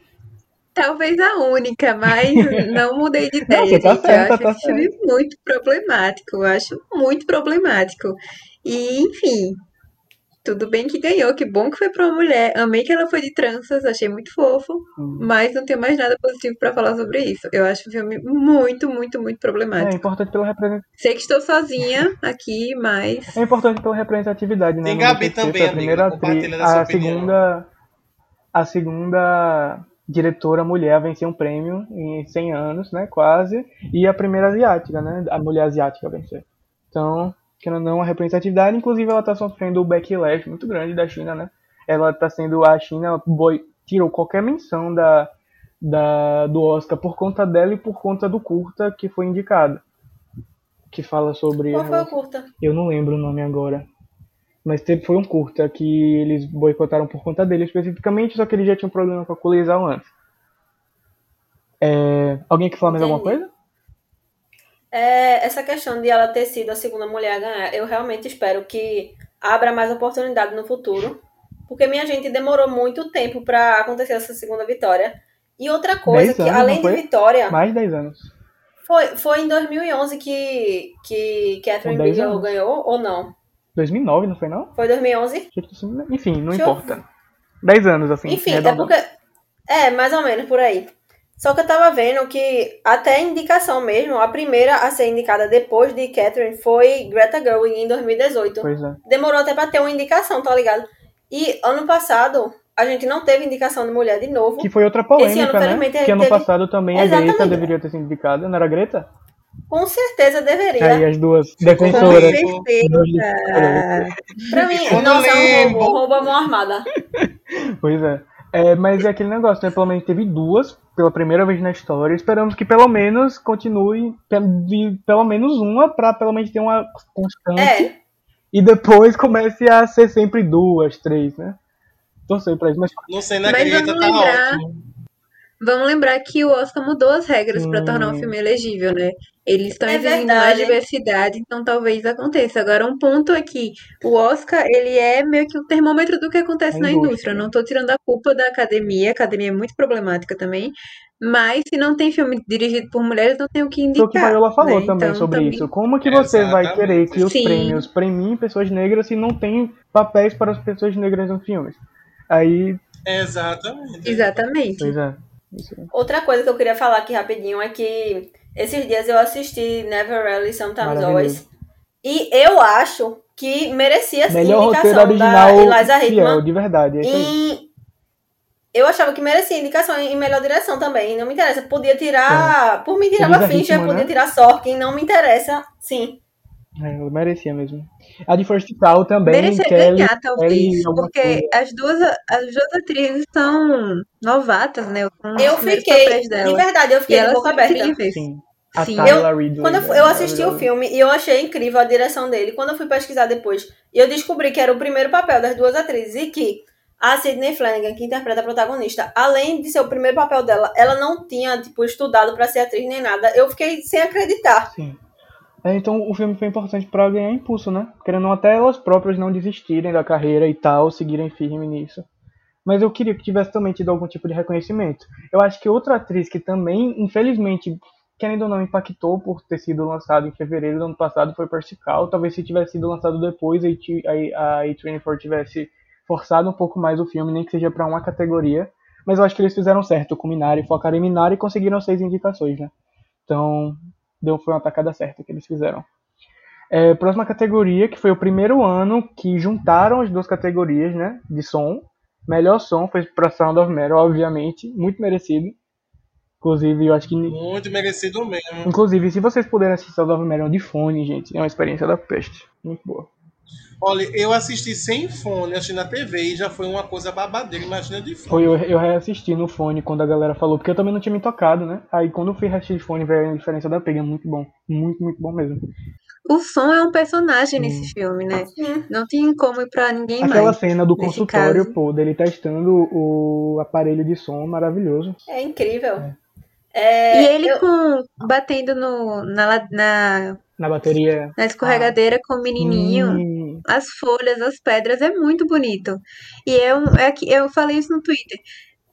Talvez a única, mas [laughs] não mudei de ideia, você tá gente. certa, eu acho tá esse filme muito problemático. Eu acho muito problemático. E, enfim, tudo bem que ganhou. Que bom que foi pra uma mulher. Amei que ela foi de tranças, achei muito fofo. Hum. Mas não tenho mais nada positivo pra falar sobre isso. Eu acho o filme muito, muito, muito É problemático. importante pela representatividade. Sei que estou sozinha aqui, mas É importante pela representatividade, né? Tem Não Gabi também, a primeira compartilha atriz, a segunda, a segunda diretora mulher a vencer um prêmio em 100 anos, né? Quase, e a primeira asiática, né? A mulher asiática a vencer. Então, ou não, a representatividade, inclusive ela tá sofrendo o backlash muito grande da China, né? Ela tá sendo a China boi, tirou qualquer menção da, da do Oscar por conta dela e por conta do curta que foi indicado. Que fala sobre Qual foi o curta? eu não lembro o nome agora. Mas teve, foi um curta que eles boicotaram por conta dele especificamente, só que ele já tinha um problema com a colisão antes. É, alguém quer falar mais alguma coisa? É, essa questão de ela ter sido a segunda mulher a ganhar, eu realmente espero que abra mais oportunidade no futuro. Porque minha gente demorou muito tempo pra acontecer essa segunda vitória. E outra coisa, Dez que anos, além de vitória, Mais de 10 anos. foi, foi em 2011 que, que Catherine Bigelow anos. ganhou, ou não? 2009, não foi não? Foi 2011? Enfim, não Deixa eu- importa. 10 anos, assim. Enfim, é arredondando. porque. É, mais ou menos por aí. Só que eu tava vendo que até indicação mesmo, a primeira a ser indicada depois de Catherine foi Greta Gerwig em 2018. Pois é. Demorou até pra ter uma indicação, tá ligado? E ano passado a gente não teve indicação de mulher de novo. Que foi outra Esse polêmica, ano, né? Que ano teve- passado também a Exatamente. Greta deveria ter sido indicada, não era a Greta? Com certeza deveria. Aí as duas defensoras. duas certeza. Pra mim, no nossa, é um roubo, roubo mão armada. [laughs] Pois é. É, mas é aquele negócio, né? Pelo menos teve duas pela primeira vez na história. Esperamos que pelo menos continue de pelo menos uma pra pelo menos ter uma constante. É, E depois comece a ser sempre duas, três, né? Torcer pra isso. Mas Não sei, na Mas vamos tá lembrar- ótimo. Vamos lembrar que o Oscar mudou as regras para Hum. tornar um filme elegível, né? Eles estão É exigindo verdade. mais diversidade, então talvez aconteça. Agora, um ponto é que o Oscar, ele é meio que o termômetro do que acontece A na indústria. não tô tirando a culpa da academia, a academia é muito problemática também, mas se não tem filme dirigido por mulheres, não tem o que foi o indicar, que Viola falou né? também Então, sobre também- isso. Como que você vai Exatamente. querer que os Sim. prêmios premiem pessoas negras se não tem papéis para as pessoas negras nos filmes? Aí, Exatamente. Exatamente. pois é. Outra coisa que eu queria falar aqui rapidinho é que esses dias eu assisti Never Rarely Sometimes. Always. E eu acho que merecia sim Melhor indicação da original Eliza fiel, Hittman. de verdade. É. Em... Eu achava que merecia indicação em melhor direção também. Não me interessa. Podia tirar. Por mim, tirava Fincher, Hittman, podia né? tirar Sorkin. Não me interessa. Sim. É, eu merecia mesmo. A de First Call também, Merecia Kelly, ganhar, talvez, Kelly porque as duas, as duas atrizes são novatas, né? Eu fiquei. De verdade, eu E fiquei de elas boca são aberta. Sim. A Sim. Tyler Ridley. Quando eu, né, eu assisti o filme e eu achei incrível a direção dele. Quando eu fui pesquisar depois, eu descobri que era o primeiro papel das duas atrizes e que a Sidney Flanagan, que interpreta a protagonista, além de ser o primeiro papel dela, ela não tinha tipo estudado pra ser atriz nem nada. Eu fiquei sem acreditar. Sim. É, então o filme foi importante pra ganhar impulso, né? Querendo até elas próprias não desistirem da carreira e tal, seguirem firme nisso. Mas eu queria que tivesse também tido algum tipo de reconhecimento. Eu acho que outra atriz que também, infelizmente, querendo ou não, impactou por ter sido lançado em fevereiro do ano passado foi Percy Cal. Talvez se tivesse sido lançado depois, a A- a A24 tivesse forçado um pouco mais o filme, nem que seja pra uma categoria. Mas eu acho que eles fizeram certo com Minari, focaram em Minari e conseguiram seis indicações, né? Então, deu, foi uma tacada certa que eles fizeram. É, próxima categoria, que foi o primeiro ano que juntaram as duas categorias, né? De som. Melhor som foi pra Sound of Metal, obviamente, muito merecido. Inclusive, eu acho que. Muito merecido mesmo. Inclusive, se vocês puderem assistir Sound of Metal de fone, gente, é uma experiência da peste. Muito boa. Olha, eu assisti sem fone, assisti na TV e já foi uma coisa babadeira, imagina de fone. Foi eu, eu reassisti no fone quando a galera falou, porque eu também não tinha me tocado, né? Aí quando eu fui reassistir de fone, veio a diferença da pega. Muito bom. Muito, muito bom mesmo. O som é um personagem Hum. nesse filme, né? Sim. Não tem como ir pra ninguém Aquela mais. cena do consultório, caso. pô, dele testando o aparelho de som maravilhoso. É incrível. É, E ele eu- com batendo no, na, na, Na bateria. na escorregadeira com o menininho. Hum, As folhas, as pedras, é muito bonito. E é um, é que eu falei isso no Twitter.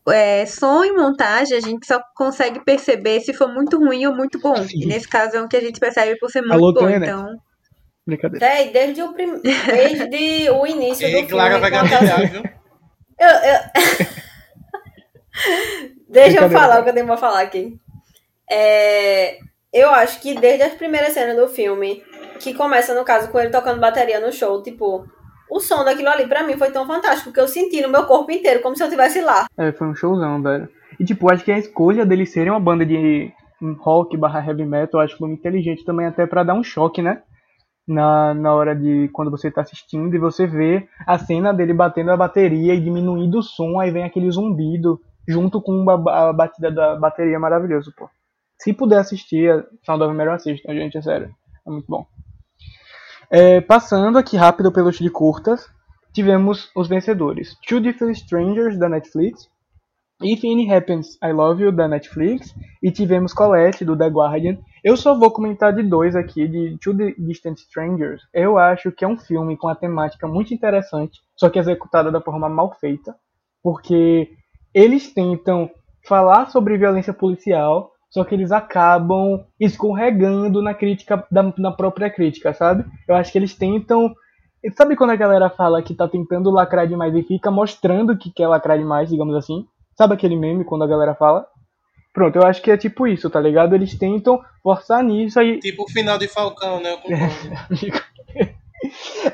É, som e montagem a gente só consegue perceber se for muito ruim ou muito bom. E nesse caso é um que a gente percebe por ser muito Alô, bom. Então, brincadeira. Véi, desde o, prim... desde o início do E Clara filme. vai gatilhar, viu? Eu, eu... [laughs] Deixa eu falar o que eu tenho pra falar aqui. É, Eu acho que desde as primeiras cenas do filme, que começa, no caso, com ele tocando bateria no show, tipo, o som daquilo ali pra mim foi tão fantástico que eu senti no meu corpo inteiro, como se eu estivesse lá. É, foi um showzão, velho. E tipo, acho que a escolha deles serem uma banda de rock barra heavy metal, acho que foi inteligente também, até pra dar um choque, né? Na, na hora de quando você tá assistindo e você vê a cena dele batendo a bateria e diminuindo o som, aí vem aquele zumbido junto com a, batida da bateria maravilhoso, pô. Se puder assistir, Sound of Metal assistam, gente, é sério. É muito bom. É, passando aqui rápido pelos de curtas, tivemos os vencedores. Two Different Strangers, da Netflix. If Any Happens, I Love You, da Netflix. E tivemos Colette, do The Guardian. Eu só vou comentar de dois aqui, de Two Di- Distant Strangers. Eu acho que é um filme com uma temática muito interessante, só que executada da forma mal feita. Porque eles tentam falar sobre violência policial, só que eles acabam escorregando na crítica, da, na própria crítica, sabe? Eu acho que eles tentam. Sabe quando a galera fala que tá tentando lacrar demais e fica mostrando que quer lacrar demais, digamos assim? Sabe aquele meme quando a galera fala? Pronto, eu acho que é tipo isso, tá ligado? Eles tentam forçar nisso aí. Tipo o final de Falcão, né? Eu [laughs] concordo.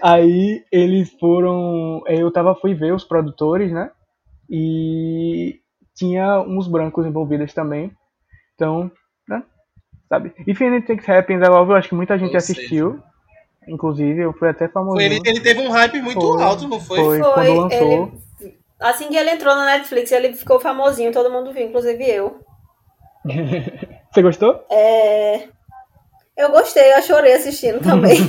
Aí eles foram. Eu tava, fui ver os produtores, né? E tinha uns brancos envolvidos também. Então, né? Sabe? If Anything Happens, Love You, acho que muita gente Ou seja. assistiu. Inclusive, eu fui até famoso. Foi, ele, ele teve um hype muito Foi, alto, não foi? foi. Foi, quando lançou. ele- Assim que ele entrou na Netflix, ele ficou famosinho, todo mundo viu, inclusive eu. [laughs] Você gostou? É, Eu gostei, eu chorei assistindo também. [laughs]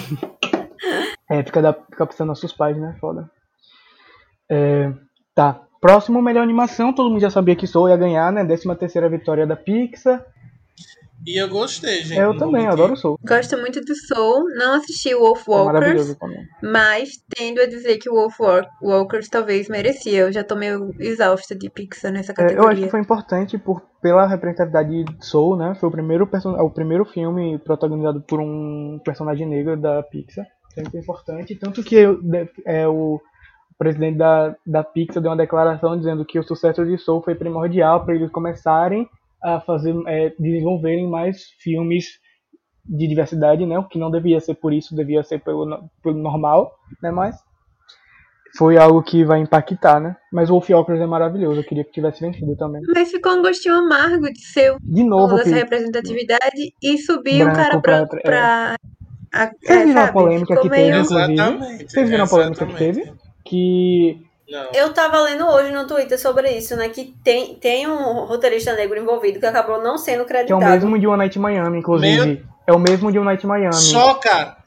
É, fica, da, fica pensando nos nossos pais, né? Foda. É, tá. Próximo, melhor animação. Todo mundo já sabia que Soul ia ganhar, né? 13 terceira vitória da Pixar. E eu gostei, gente. eu também, eu adoro Soul. gosto muito do Soul. Não assisti o Wolf É Walkers, maravilhoso também. mas tendo a dizer que o Wolf Walk- Walkers talvez merecia. Eu já tô meio exausta de Pixar nessa É, categoria. eu acho que foi importante por, pela representatividade de Soul, né? Foi o primeiro, person- o primeiro filme protagonizado por um personagem negro da Pixar. Sempre importante. Tanto que é, o presidente da, da Pixar deu uma declaração dizendo que o sucesso de Soul foi primordial para eles começarem a fazer, é, desenvolverem mais filmes de diversidade, né? O que não devia ser por isso, devia ser pelo, pelo normal, né? Mas foi algo que vai impactar, né? Mas o Wolfiocracy é maravilhoso, eu queria que tivesse vencido também. Mas ficou um gostinho amargo de ser De o novo, dessa Felipe, representatividade e subir o Branco cara pra- branco pra. a- Vocês é, viram a sabe? polêmica Ficou que meio- teve? inclusive. Exatamente. Vocês viram a polêmica que teve? Que Não. Eu tava lendo hoje no Twitter sobre isso, né? Que tem, tem um roteirista negro envolvido que acabou não sendo Que é creditado. o mesmo de One Night Miami, inclusive. É o mesmo de One Night Miami. Choca!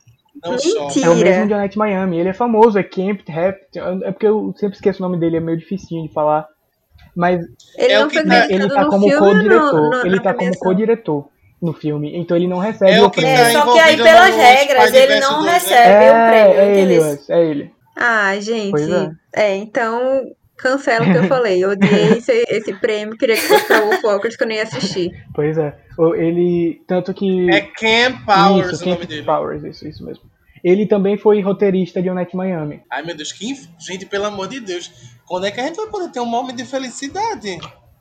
Não Mentira. É o mesmo de One Night Miami. Ele é famoso, é Camp Rap. É porque eu sempre esqueço o nome dele, é meio dificinho de falar. Mas Ele É não que foi tá- creditado ele tá no como co-diretor. Ele tá como co-diretor no filme. Então ele não recebe É o prêmio. tá É, só que aí, pelas regras, ele não né? recebe o prêmio, É, é ele, é ele. Ah, gente. Pois é. É, então cancela o que eu falei. Eu odiei [laughs] esse, esse prêmio, queria que fosse pra Wolfwalkers que eu nem ia assistir. Pois é. Ele. Tanto que. É Cam Powers isso, o nome Camp dele. Powers, isso, isso mesmo. Ele também foi roteirista de One Night in Miami. Ai, meu Deus, que inf... gente, pelo amor de Deus. Quando é que a gente vai poder ter um momento de felicidade?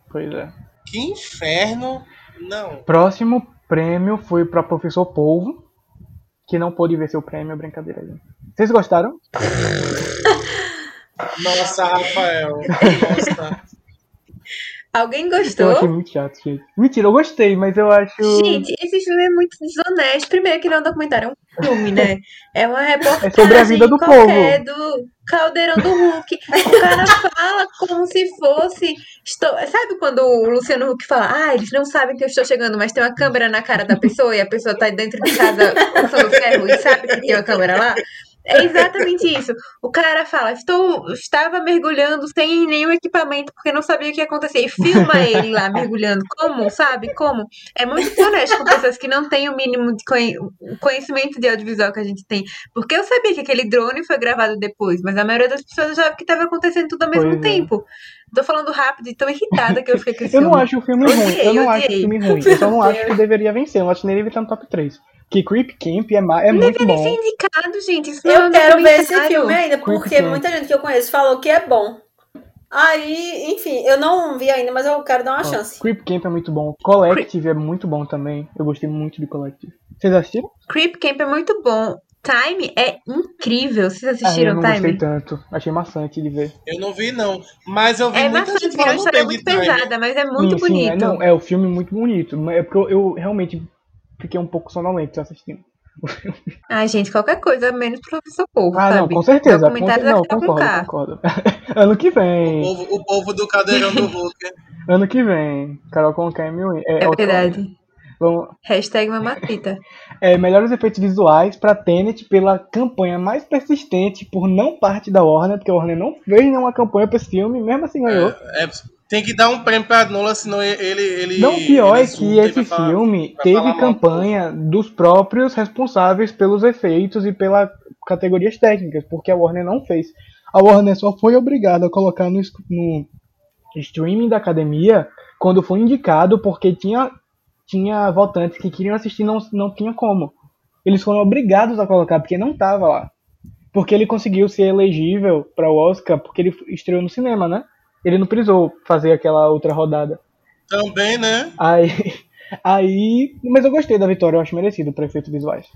Pois é. Que inferno. Não. Próximo prêmio foi pra Professor Polvo, que não pôde ver seu prêmio, brincadeira. gente. Vocês gostaram? [laughs] Nossa, Rafael. [laughs] Nossa. Alguém Eu gostou? achei muito chato, gente. Mentira, eu gostei, mas eu acho. Gente, esse filme é muito desonesto. Primeiro que não é um documentário, é um filme, né? [laughs] É uma reportagem É sobre a vida do qualquer do Caldeirão do Hulk. O cara [laughs] fala como se fosse... Estou... Sabe quando o Luciano Huck fala Ah, eles não sabem que eu estou chegando, mas tem uma câmera na cara da pessoa e a pessoa tá dentro de casa passando ferro e sabe que tem uma câmera lá? É exatamente isso. O cara fala, estou, estava mergulhando sem nenhum equipamento porque não sabia o que ia acontecer. E filma ele lá mergulhando. Como? Sabe? Como? É muito desonesto com pessoas que não têm o mínimo de conhe- conhecimento de audiovisual que a gente tem. Porque eu sabia que aquele drone foi gravado depois, mas a maioria das pessoas achava que estava acontecendo tudo ao mesmo Pois é. tempo. Tô falando rápido e tão irritada que eu fiquei com esse Eu não filme. acho o filme ruim. Odiei, Eu não acho o odiei. filme ruim. Eu só não [laughs] acho que deveria vencer. Eu acho que nem deveria estar no top 3. Que Creep Camp é, ma- é muito Deveria ser bom. indicado, gente. Isso não é Eu um quero ver esse filme ainda, Creep porque Camp. muita gente que eu conheço falou que é bom. Aí, enfim, eu não vi ainda, mas eu quero dar uma chance. Creep Camp é muito bom. Collective é muito bom também. Eu gostei muito de Collective. Vocês assistiram? Creep Camp é muito bom. Time é incrível. Vocês Ah, eu assistiram não gostei Time? tanto. Achei maçante de ver. Eu não vi, não. Mas eu vi É muita bastante, gente é uma história muito pesada, mas é muito Sim, sim, bonito. é, não, é o filme muito bonito. mas É porque eu, eu realmente fiquei um pouco sonolento assistindo. Ai, gente, qualquer coisa menos Professor Povo, Ah, sabe? não, com certeza. Com, não, concordo, concordo. [laughs] ano que O vem. povo, o povo do cadeirão do Hulk. [laughs] Ano que vem. Carol Conká é meu. É outra- verdade. Vamos, Hashtag Mamacita. [laughs] é, melhores efeitos visuais pra Tenet pela campanha mais persistente por não parte da Warner, porque a Warner não fez nenhuma campanha pra esse filme, mesmo assim ganhou. É, tem que dar um prêmio pra Nolan, senão ele. ele Não, pior ele é que esse falar- filme vai teve falar mal. campanha dos próprios responsáveis pelos efeitos e pelas categorias técnicas, porque a Warner não fez. A Warner só foi obrigada a colocar no, no streaming da academia quando foi indicado, porque tinha, tinha votantes que queriam assistir não, não tinha como. Eles foram obrigados a colocar, porque não tava lá. Porque ele conseguiu ser elegível para o Oscar, porque ele estreou no cinema, né? Ele não precisou fazer aquela outra rodada. Também, né? Aí, [laughs] aí, mas eu gostei da vitória, eu acho merecido para efeitos visuais.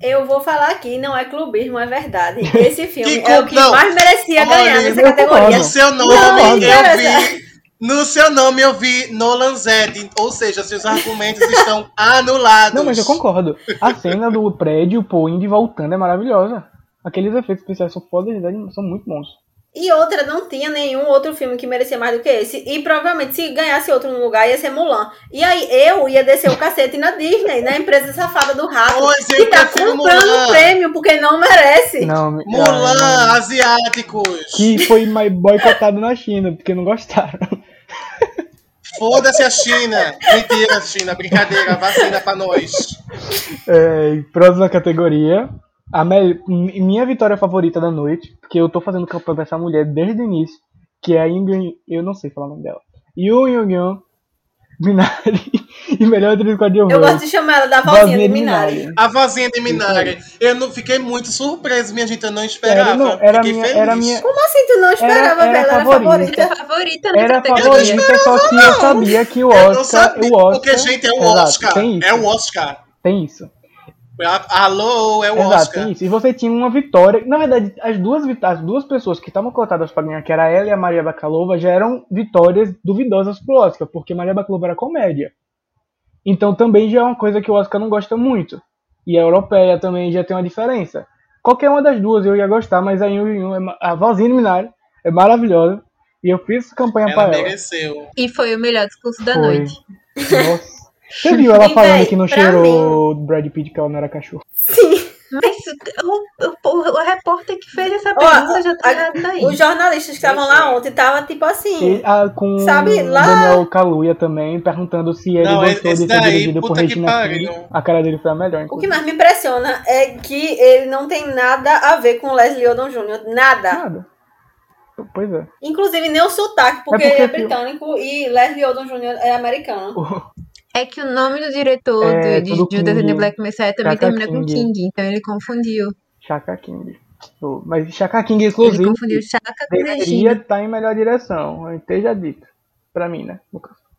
Eu vou falar aqui, não é clubismo, é verdade. [laughs] Esse filme Que é o que não. mais merecia Olha, ganhar nessa eu categoria. No seu Não, nome eu interessa. vi. No seu nome eu vi Nolan Zed, ou seja, seus argumentos estão anulados. Não, mas eu concordo. A cena do prédio, pô, indo e voltando é maravilhosa. Aqueles efeitos especiais são fodas, são muito bons. E outra, não tinha nenhum outro filme que merecia mais do que esse. E provavelmente, se ganhasse outro no lugar, ia ser Mulan. E aí eu ia descer o cacete na Disney, na empresa safada do rato, Pois eu que tá comprando Mulan. prêmio porque não merece. Não, Mulan, ah, não. asiáticos. que foi boicotado na China, porque não gostaram. Foda-se a China. Mentira, China. Brincadeira. Vacina pra nós. É, próxima categoria. A me- mi- minha vitória favorita da noite, porque eu tô fazendo campanha pra essa mulher desde o início, que é a Ingrid, eu não sei falar o nome dela. Yu Yu Yu Minari [laughs] e melhor atriz Eu coadjuvante. gosto de chamar ela da vozinha de Minari. A vozinha de Minari. Eu não fiquei muito surpreso, minha gente. Eu não esperava. Era, não, era Fiquei minha, feliz. era minha, Como assim tu não esperava Era- ver era era favorita. favorita? Favorita nessa era favorita, só que eu sabia que o Eu não Oscar, sabia, o Oscar, porque, gente, é o Exato, Oscar. tem isso. É o Oscar. Tem isso. Alô, é o Exato, Oscar. isso. E você tinha uma vitória. Na verdade, as duas, as duas pessoas que estavam cotadas pra ganhar, que era ela e a Maria Bakalova, já eram vitórias duvidosas pro Oscar, porque Maria Bakalova era comédia. Então também já é uma coisa que o Oscar não gosta muito. E a europeia também já tem uma diferença. Qualquer uma das duas eu ia gostar, mas a Yun é a vozinha de Minari é maravilhosa. E eu fiz campanha Ela pra ela. mereceu. E foi o melhor discurso da Foi. noite. Nossa. Você viu ela E, falando véi, que não cheirou o Brad Pitt que ela não era cachorro? Sim. Mas o, o, o, repórter que fez essa pergunta já tá a- errado daí. Os jornalistas que estavam lá ontem estavam tipo assim. E, ah, com Sabe, o lá- Daniel Kaluuya também, perguntando se ele Não, gostou de ser dirigido por Regina. King. A cara dele foi a melhor, O que inclusive. mais me impressiona é que ele não tem nada a ver com Leslie Odom Jr. Nada. Nada. Pois é. Inclusive nem o sotaque, porque, É porque ele é britânico e Leslie Odom Jr. é americano. [laughs] É que o nome do diretor É, do, de Judas and the King. Black Messiah também Chaka termina com King. King, então ele confundiu. Chaka King. Oh, Mas Chaka King, Ele inclusive, confundiu Chaka com deveria estar em melhor direção. Eu esteja dito. Pra mim, né?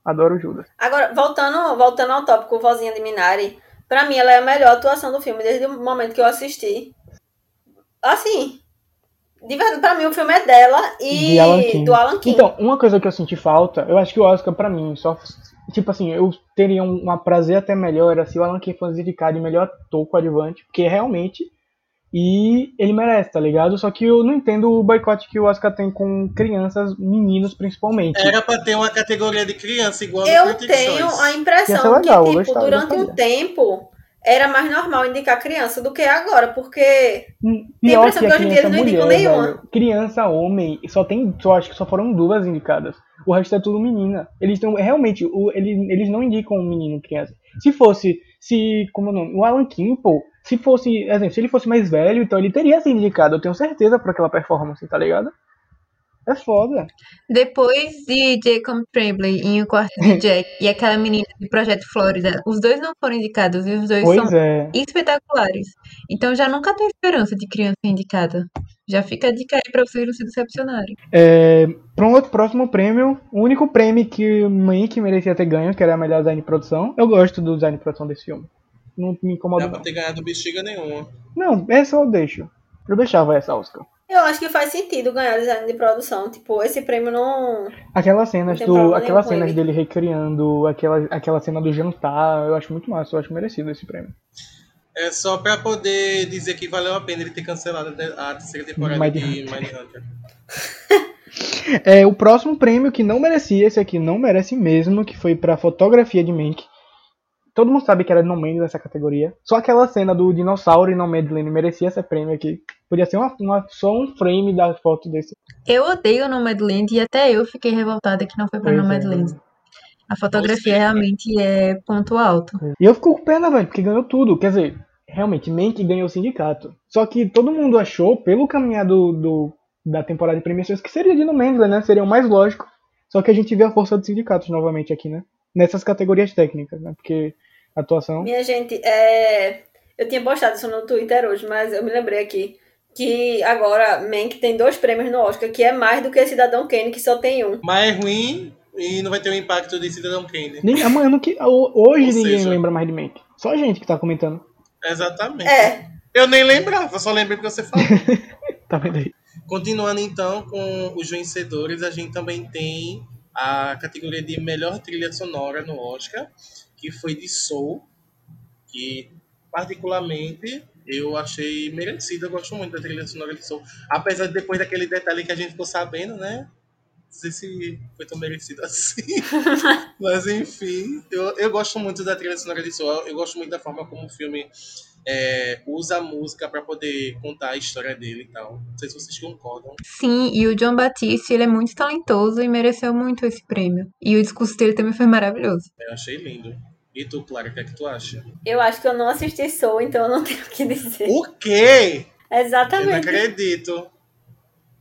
Adoro o Judas. Agora, voltando, voltando ao tópico Vozinha de Minari, pra mim ela é a melhor atuação do filme desde o momento que eu assisti. Assim, de verdade, pra mim o filme é dela e De Alan King. do Alan King. Então, uma coisa que eu senti falta, eu acho que o Oscar, pra mim, só. Tipo assim, eu teria um, um prazer até melhor era se o Alan King fosse indicado de melhor ator coadjuvante, porque realmente. E ele merece, tá ligado? Só que eu não entendo o boicote que o Oscar tem com crianças, meninos principalmente. Era pra ter uma categoria de criança igual eu tenho a impressão legal, que, tipo, durante um tempo era mais normal indicar criança do que agora, porque Hum, Tem a Pior impressão que que hoje em dia eles não indicam nenhuma. Criança, homem, só tem. Só acho que só foram duas indicadas. O resto é tudo menina. Eles estão. Realmente, o, eles, eles não indicam menino criança. Se fosse. Se. Como é o nome? O Alan King, pô. Se fosse. Exemplo, se ele fosse mais velho, então ele teria sido indicado. Eu tenho certeza por aquela performance, tá ligado? É foda. Depois de Jacob Tremblay em O Quarto de Jack e aquela menina do Projeto Flórida, os dois não foram indicados e os dois Pois são é. espetaculares. Então já nunca tem esperança de criança indicada. Já fica a dica aí pra vocês não se decepcionarem. É, para um outro próximo prêmio, o único prêmio que o Mank merecia ter ganho, que era a melhor design de produção. Eu gosto do design de produção desse filme. Não me incomoda, Dá pra não. ter ganhado bexiga nenhuma. Não, essa eu deixo. Eu deixava essa, Oscar. Eu acho que faz sentido ganhar design de produção. Tipo, esse prêmio não. Aquelas cenas Não do, aquelas cenas ele. dele recriando, aquela, aquela cena do jantar, eu acho muito massa, eu acho merecido esse prêmio. É só pra poder dizer que valeu a pena ele ter cancelado a terceira temporada Mindhunter. de Mindhunter. [laughs] É, o próximo prêmio que não merecia, esse aqui não merece mesmo, que foi pra fotografia de Mank. Todo mundo sabe que era No Mandy nessa categoria. Só aquela cena do dinossauro e No Madeline merecia esse prêmio aqui. Podia ser uma, uma- só um frame da foto desse. Eu odeio Nomadland e até eu fiquei revoltada que não foi pra Pois é. Nomadland. A fotografia Você- realmente é ponto alto. E eu fico com pena, velho, porque ganhou tudo. Quer dizer, realmente, Mank ganhou o sindicato. Só que todo mundo achou, pelo caminhar do, do- da temporada de premiações, que seria de No né? Seria o mais lógico. Só que a gente vê a força dos sindicatos novamente aqui, né? Nessas categorias técnicas, né? Porque atuação. Minha gente, é... eu tinha postado isso no Twitter hoje, mas eu me lembrei aqui que agora Mank tem dois prêmios no Oscar, que é mais do que Cidadão Kane, que só tem um. Mas é ruim e não vai ter o impacto de Cidadão Kane. Nem, amanhã, que, hoje Ou ninguém seja- lembra mais de Mank. Só a gente que tá comentando. Exatamente. É, Eu nem lembrava, só lembrei porque você falou. [laughs] Tá vendo aí? Continuando então com os vencedores, a gente também tem a categoria de melhor trilha sonora no Oscar, que foi de Soul, que particularmente eu achei merecida, eu gosto muito da trilha sonora de Soul, apesar de depois daquele detalhe que a gente ficou sabendo, né? Não sei se foi tão merecido [laughs] assim. Mas enfim, eu, eu gosto muito da trilha sonora de Soul, eu gosto muito da forma como o filme é, usa a música para poder contar a história dele e tal. Não sei se vocês concordam. Sim, e o John Batiste, ele é muito talentoso e mereceu muito esse prêmio. E o discurso dele também foi maravilhoso. Eu achei lindo. E tu, Clara, o que é que tu acha? eu acho que eu não assisti Soul, então eu não [laughs] tenho o que dizer. O quê? Eu não Exatamente. acredito.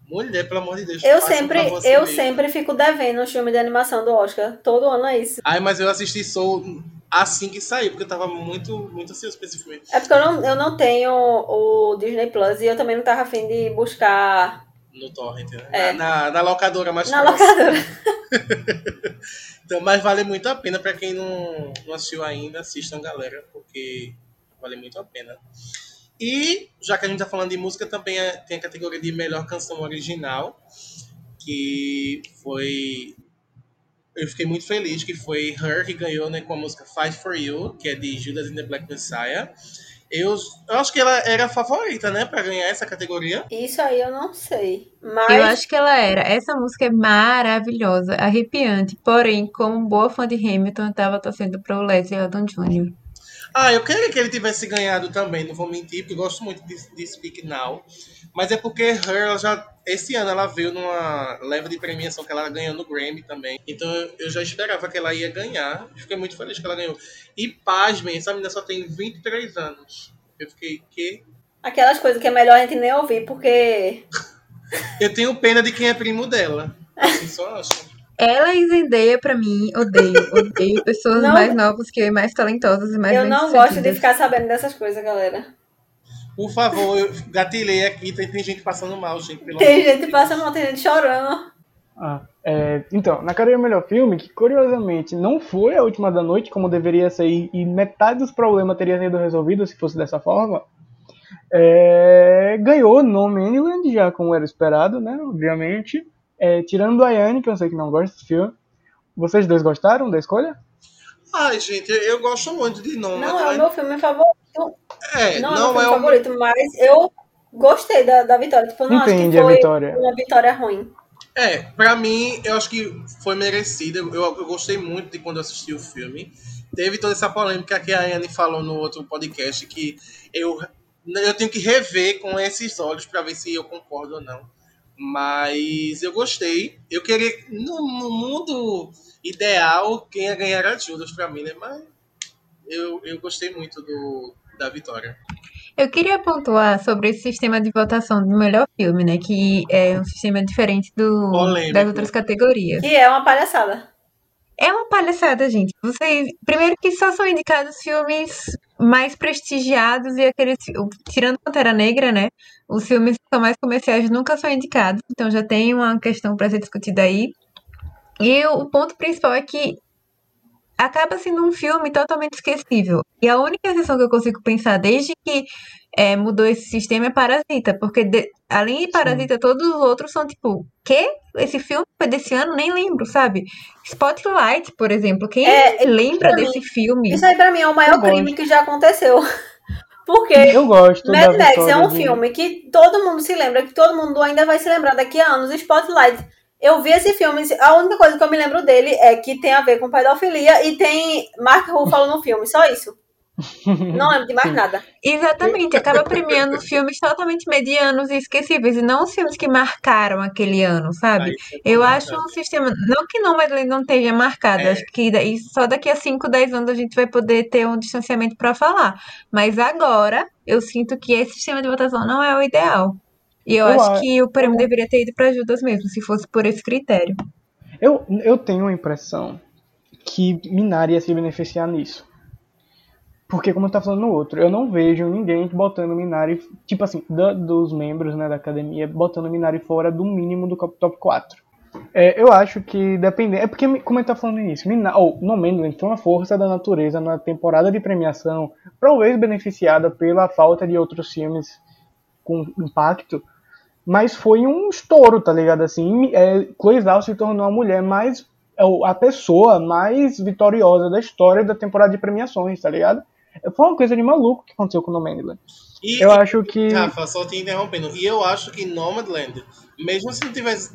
Mulher, pelo amor de Deus. Eu sempre, eu mesmo. sempre fico devendo o filme de animação do Oscar. Todo ano é isso. Ai, mas eu assisti Soul assim que saiu, porque eu tava muito, muito ansioso pra esse filme. É porque eu não, eu não tenho o Disney Plus e eu também não tava afim de buscar No Torrent, né? É. Na, na, na locadora mais na próxima. locadora. [laughs] Então, mas vale muito a pena pra quem não, não assistiu ainda, assistam, galera, porque vale muito a pena. E, já que a gente tá falando de música, também é- tem a categoria de melhor canção original, que foi. Eu fiquei muito feliz que foi Her que ganhou né, com a música Fight for You, que é de Judas and the Black Messiah. Eu, eu acho que ela era a favorita, né, pra ganhar essa categoria. Isso aí eu não sei. Mas Eu acho que ela era. Essa música é maravilhosa, arrepiante. Porém, como boa fã de Hamilton, eu tava torcendo pro Leslie Odom Jr. Ah, eu queria que ele tivesse ganhado também, não vou mentir, porque eu gosto muito de, de Speak Now. Mas é porque Her, ela já, esse ano ela veio numa leva de premiação que ela ganhou no Grammy também. Então eu já esperava que ela ia ganhar. Fiquei muito feliz que ela ganhou. E pasmem, essa menina só tem 23 anos. Eu fiquei, que? aquelas coisas que é melhor a gente nem ouvir, porque Eu tenho pena de quem é primo dela. [laughs] Assim, só acho. Ela e Zendaya, pra mim, odeio. Odeio [laughs] pessoas Não. mais novas que eu e mais talentosas e mais eu não gosto de ficar sabendo dessas coisas, galera. Por favor, eu gatilhei aqui, tem, tem gente passando mal, gente. Pelo Tem gente passando mal, tem gente chorando. Ah, é, então, na cadeira melhor filme, que curiosamente não foi a última da noite, como deveria ser, e e metade dos problemas teria sido resolvido se fosse dessa forma, é, ganhou No Manland, já como era esperado, né? Obviamente. É, tirando a Ayane, que eu sei que não gosta desse filme. Vocês dois gostaram da escolha? Ai, gente, eu, gosto muito de nome. Não é o meu filme favorito. É, Não, não, é o é meu filme o favorito, mas eu gostei da, da vitória. Tipo, eu não acho Entendi que a foi vitória. uma vitória ruim. É, pra mim, eu acho que foi merecida. Eu, eu gostei muito de quando eu assisti o filme. Teve toda essa polêmica que a Anne falou no outro podcast, que eu, eu tenho que rever com esses olhos pra ver se eu concordo ou não. Mas eu gostei. Eu queria, no, no mundo ideal, quem ia ganhar era Judas pra mim, né? Mas eu, eu gostei muito do, da vitória. Eu queria pontuar sobre esse sistema de votação do melhor filme, né? Que é um sistema diferente do, Polêmico. das outras categorias. Que é uma palhaçada. É uma palhaçada, gente. Vocês, primeiro que só são indicados filmes mais prestigiados e aqueles, tirando Pantera Negra, né? Os filmes que são mais comerciais nunca são indicados, então já tem uma questão para ser discutida aí. E o ponto principal é que acaba sendo um filme totalmente esquecível. E a única exceção que eu consigo pensar desde que é, mudou esse sistema é Parasita, porque de- além de Parasita, todos os outros são tipo, quê? Esse filme foi desse ano? Nem lembro, sabe? Spotlight, por exemplo, quem É, lembra pra mim, desse filme? Isso aí pra mim é o maior Eu gosto. crime que já aconteceu. [laughs] Porque Eu gosto Mad Max é um de- filme que todo mundo se lembra, que todo mundo ainda vai se lembrar daqui a anos. Spotlight. Eu vi esse filme, a única coisa que eu me lembro dele é que tem a ver com pedofilia e tem Mark Ruffalo [laughs] no filme, só isso. Não lembro de mais nada. Exatamente, acaba [laughs] premiando filmes totalmente medianos e esquecíveis, e não os filmes que marcaram aquele ano, sabe? Aí você Eu acho um sistema. Não que Nomadland não esteja marcado, É. acho que daí, só daqui a 5, 10 anos a gente vai poder ter um distanciamento para falar. Mas agora, eu sinto que esse sistema de votação não é o ideal. E eu, Eu acho a- que o prêmio deveria ter ido para Judas mesmo, se fosse por esse critério. Eu, eu tenho a impressão que Minari ia se beneficiar nisso. Porque, como eu tava falando no outro, eu não vejo ninguém botando Minari, tipo assim, da- dos membros né, da academia, botando Minari fora do mínimo do top 4. É, eu acho que dependendo. É porque, como eu tava falando no início, Minari, ou No Man's foi uma força da natureza na temporada de premiação, talvez beneficiada pela falta de outros filmes com impacto, mas foi um estouro, tá ligado? Assim, é, Chloe Zhao se tornou a mulher mais. é, a pessoa mais vitoriosa da história da temporada de premiações, tá ligado? Foi uma coisa de maluco que aconteceu com o Nomadland. E, Eu acho que. Rafa, só te interrompendo. E eu acho que Nomadland, mesmo se não tivesse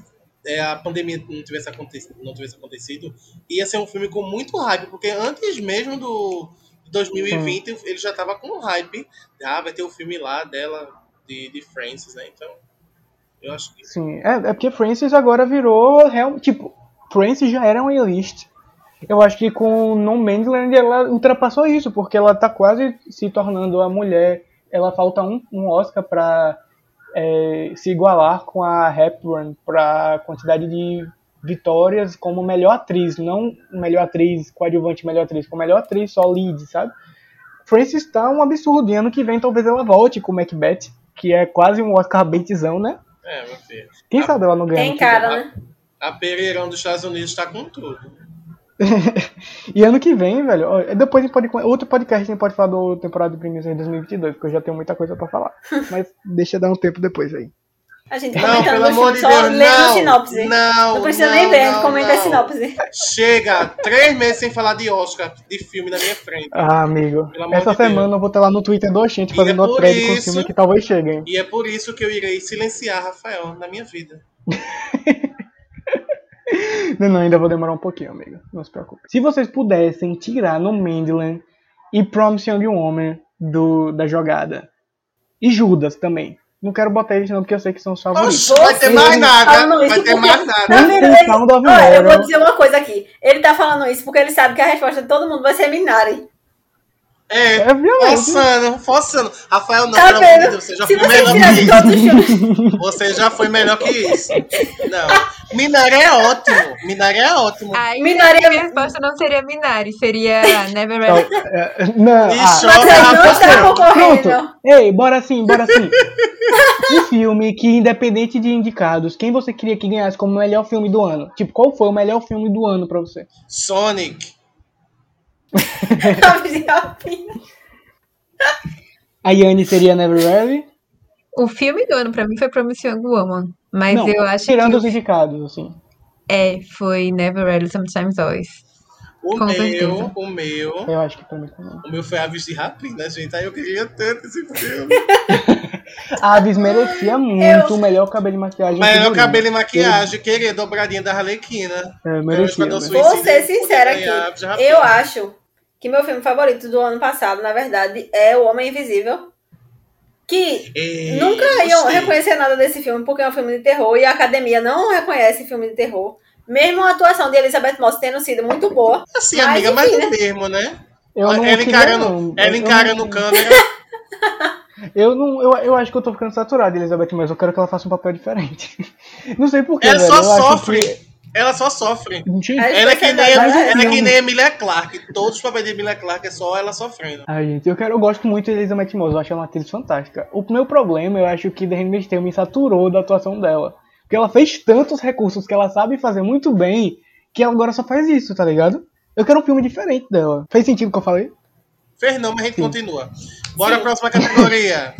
é, a pandemia não tivesse, acontecido, não tivesse acontecido, ia ser um filme com muito hype, porque antes mesmo do de 2020 ele já tava com hype. Ah, vai ter o filme lá dela, de, de Francis, né? Então, eu acho que. Sim, é, é porque Francis agora virou. Real, tipo, Francis já era uma A-list. Eu acho que com No Man's Land ela ultrapassou isso, porque ela tá quase se tornando a mulher. Ela falta um, um Oscar pra é, se igualar com a Hepburn pra quantidade de vitórias como melhor atriz, não melhor atriz coadjuvante, melhor atriz, como melhor atriz só lead, sabe? Francis tá um absurdo, e ano que vem talvez ela volte com Macbeth, que é quase um Oscar baitzão, né? É, meu filho. Quem sabe ela não ganha? Tem ano que vem? cara, né? A Pereirão dos Estados Unidos tá com tudo. [laughs] e ano que vem, velho, ó, depois a gente pode. Outro podcast a gente pode falar do temporada de premiações de 2022, porque eu já tenho muita coisa pra falar. [laughs] Mas deixa dar um tempo depois aí. A gente Não, comentando pelo no amor de Deus, lendo a não. sinopse. Não, Não precisa não, nem ver, a gente não, comenta a sinopse. Chega, três meses sem falar de Oscar, de filme na minha frente. Ah, amigo. Essa de Deus. semana eu vou ter lá no Twitter do Oxente E fazendo é thread com isso- filme que talvez cheguem. E é por isso que eu irei silenciar Rafael na minha vida. [laughs] Não, não, ainda vou demorar um pouquinho, amigo. Não se preocupe. Se vocês pudessem tirar no Mandland e Promise Young Woman do, da jogada. E Judas também. Não quero botar eles não, porque eu sei que são os favoritos. Oxe, vai ter mais nada, isso vai ter porque- mais nada. Tá vendo? Tem Ele- Sound of Olha, eu vou dizer uma coisa aqui. Ele tá falando isso porque ele sabe que a resposta de todo mundo vai ser Minari. É, É forçando, forçando. Rafael, não, Tá pelo amor de vendo? Deus, você já Se foi você melhor que isso. [laughs] Você já foi melhor que isso. Não. Minari é ótimo. Minari é ótimo. Aí Minari a é- minha resposta não seria Minari, seria Never Então, Ending. é, não, E ah, choca, Mas aí não Rafael. está concorrendo. Pronto. Ei, bora sim, bora sim. um filme que, independente de indicados, quem você queria que ganhasse como melhor filme do ano? Tipo, qual foi o melhor filme do ano pra você? Sonic. A Yanni seria Never Really? O filme do ano pra mim foi Promise Young Woman. Mas Não, eu acho tirando que os indicados, assim. é, foi Never Ending Sometimes Always. O Com meu, certeza. o meu. Eu acho que pra mim também. O meu foi Aves de Rapina, gente. Aí eu queria tanto esse filme. A [laughs] Aves merecia muito o melhor cabelo e maquiagem. Melhor cabelo e maquiagem, querer dobradinha da Arlequina. É, Eu merecia. Vou ser sincera aqui. Eu acho que meu filme favorito do ano passado, na verdade, é O Homem Invisível. Que Ei, nunca iam gostei. reconhecer nada desse filme, porque é um filme de terror, e a academia não reconhece filme de terror. Mesmo a atuação de Elizabeth Moss tendo sido muito boa. Assim, Mas, amiga, mas o mesmo, né? Eu não ela queria, encarando, não. ela Eu- encarando eu, câmera. [laughs] Eu, não, eu, eu acho que eu tô ficando saturado de Elizabeth, mas eu quero que ela faça um papel diferente. [laughs] Não sei porquê, Ela velho. só eu sofre. Ela só sofre. Ela é que nem, Mas é ela é que filme. nem Emilia Clarke. Todos os papéis de Emilia Clarke é só ela sofrendo. Ai, gente, eu, quero, eu gosto muito de Elizabeth Moss, eu acho ela uma atriz fantástica. O meu problema, eu acho que The Handmaid's Tale me saturou da atuação dela. Porque ela fez tantos recursos que ela sabe fazer muito bem, que ela agora só faz isso, tá ligado? Eu quero um filme diferente dela. Fez sentido o que eu falei? Fez não, mas a gente continua. Bora à próxima categoria.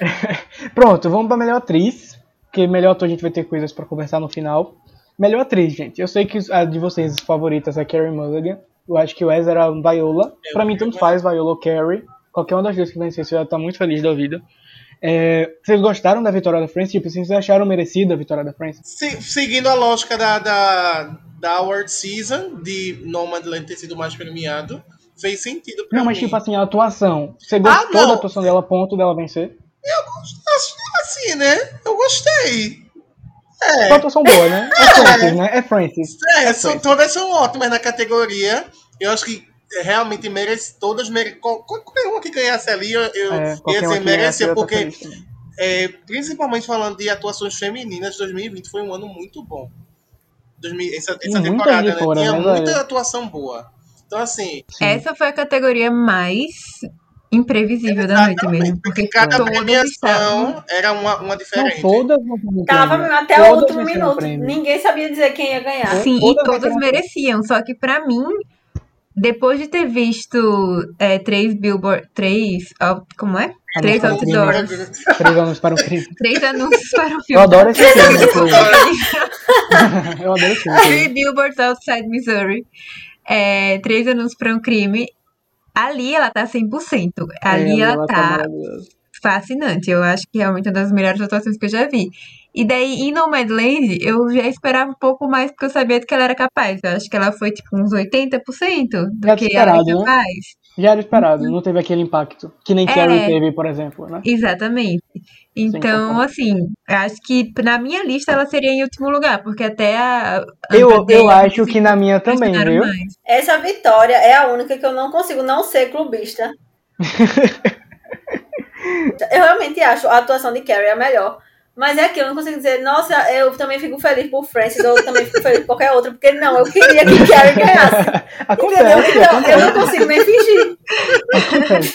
[laughs] Pronto, vamos pra melhor atriz. Porque melhor ator a gente vai ter coisas pra conversar no final. Melhor atriz, gente. Eu sei que a de vocês favoritas é Carrie Mulligan. Eu acho que o Wes era Viola. Eu Pra mim, tanto faz Viola ou Carrie. Qualquer uma das duas que vencer, você vai estar muito feliz da vida. É, vocês gostaram da vitória da France? Tipo, vocês acharam merecida a vitória da France? Se- seguindo a lógica da, da, da Award Season, de Nomadland ter sido mais premiado, fez sentido pra Não, mas mim. tipo assim, a atuação. Você gostou não. da atuação dela ponto dela vencer? Acho- Assim, né? Eu gostei. É, uma atuação boa, né? É Francis, né? É Francis. é são, todas são ótimas na categoria. Eu acho que realmente merece, todas merecem. Qualquer uma que ganhasse ali, eu, eu É, ia dizer merecia, porque. É, principalmente falando de atuações femininas, 2020 foi um ano muito bom. 2000 essa, essa temporada, né? Tinha né, muita atuação boa. Então, assim, Essa foi a categoria mais imprevisível da noite mesmo. Porque cada todas premiação estavam. era uma, uma Não, diferente. todas não foram Tava até o Todas último minuto. Ninguém sabia dizer quem ia ganhar. Sim. Sim, e Todas todas mereciam. Só que pra mim, depois de ter visto é, três Billboard. Três. Como é? Ah, Três outdoors. Três anos para um crime. [laughs] Três anúncios para o filme. [laughs] Eu adoro esse filme. Eu adoro esse filme. Three Billboards Outside Missouri. É, três anúncios para um crime. Ali ela tá 100%. Ali É, ela tá maravilhosa. fascinante. Eu acho que realmente é uma das melhores atuações que eu já vi. E daí, em Nomadland, eu já esperava um pouco mais, porque eu sabia do que ela era capaz. Eu acho que ela foi, tipo, uns 80% do Já que ela é esperado, né? Já era esperado, não teve aquele impacto. Que nem É. Carrie teve, por exemplo, né? Exatamente. Então, concordo. assim, acho que na minha lista ela seria em último lugar, porque até a. Eu, eu acho que na minha também, viu? mais. Essa vitória é a única que eu não consigo não ser clubista. [laughs] eu realmente acho a atuação de Carrie a melhor. Mas é aquilo, eu não consigo dizer, nossa, eu também fico feliz por Francis, ou eu também fico feliz por qualquer outra, porque não, eu queria que Carrie ganhasse. [laughs] Entendeu? Acontece, Então, eu não consigo nem fingir. acontece.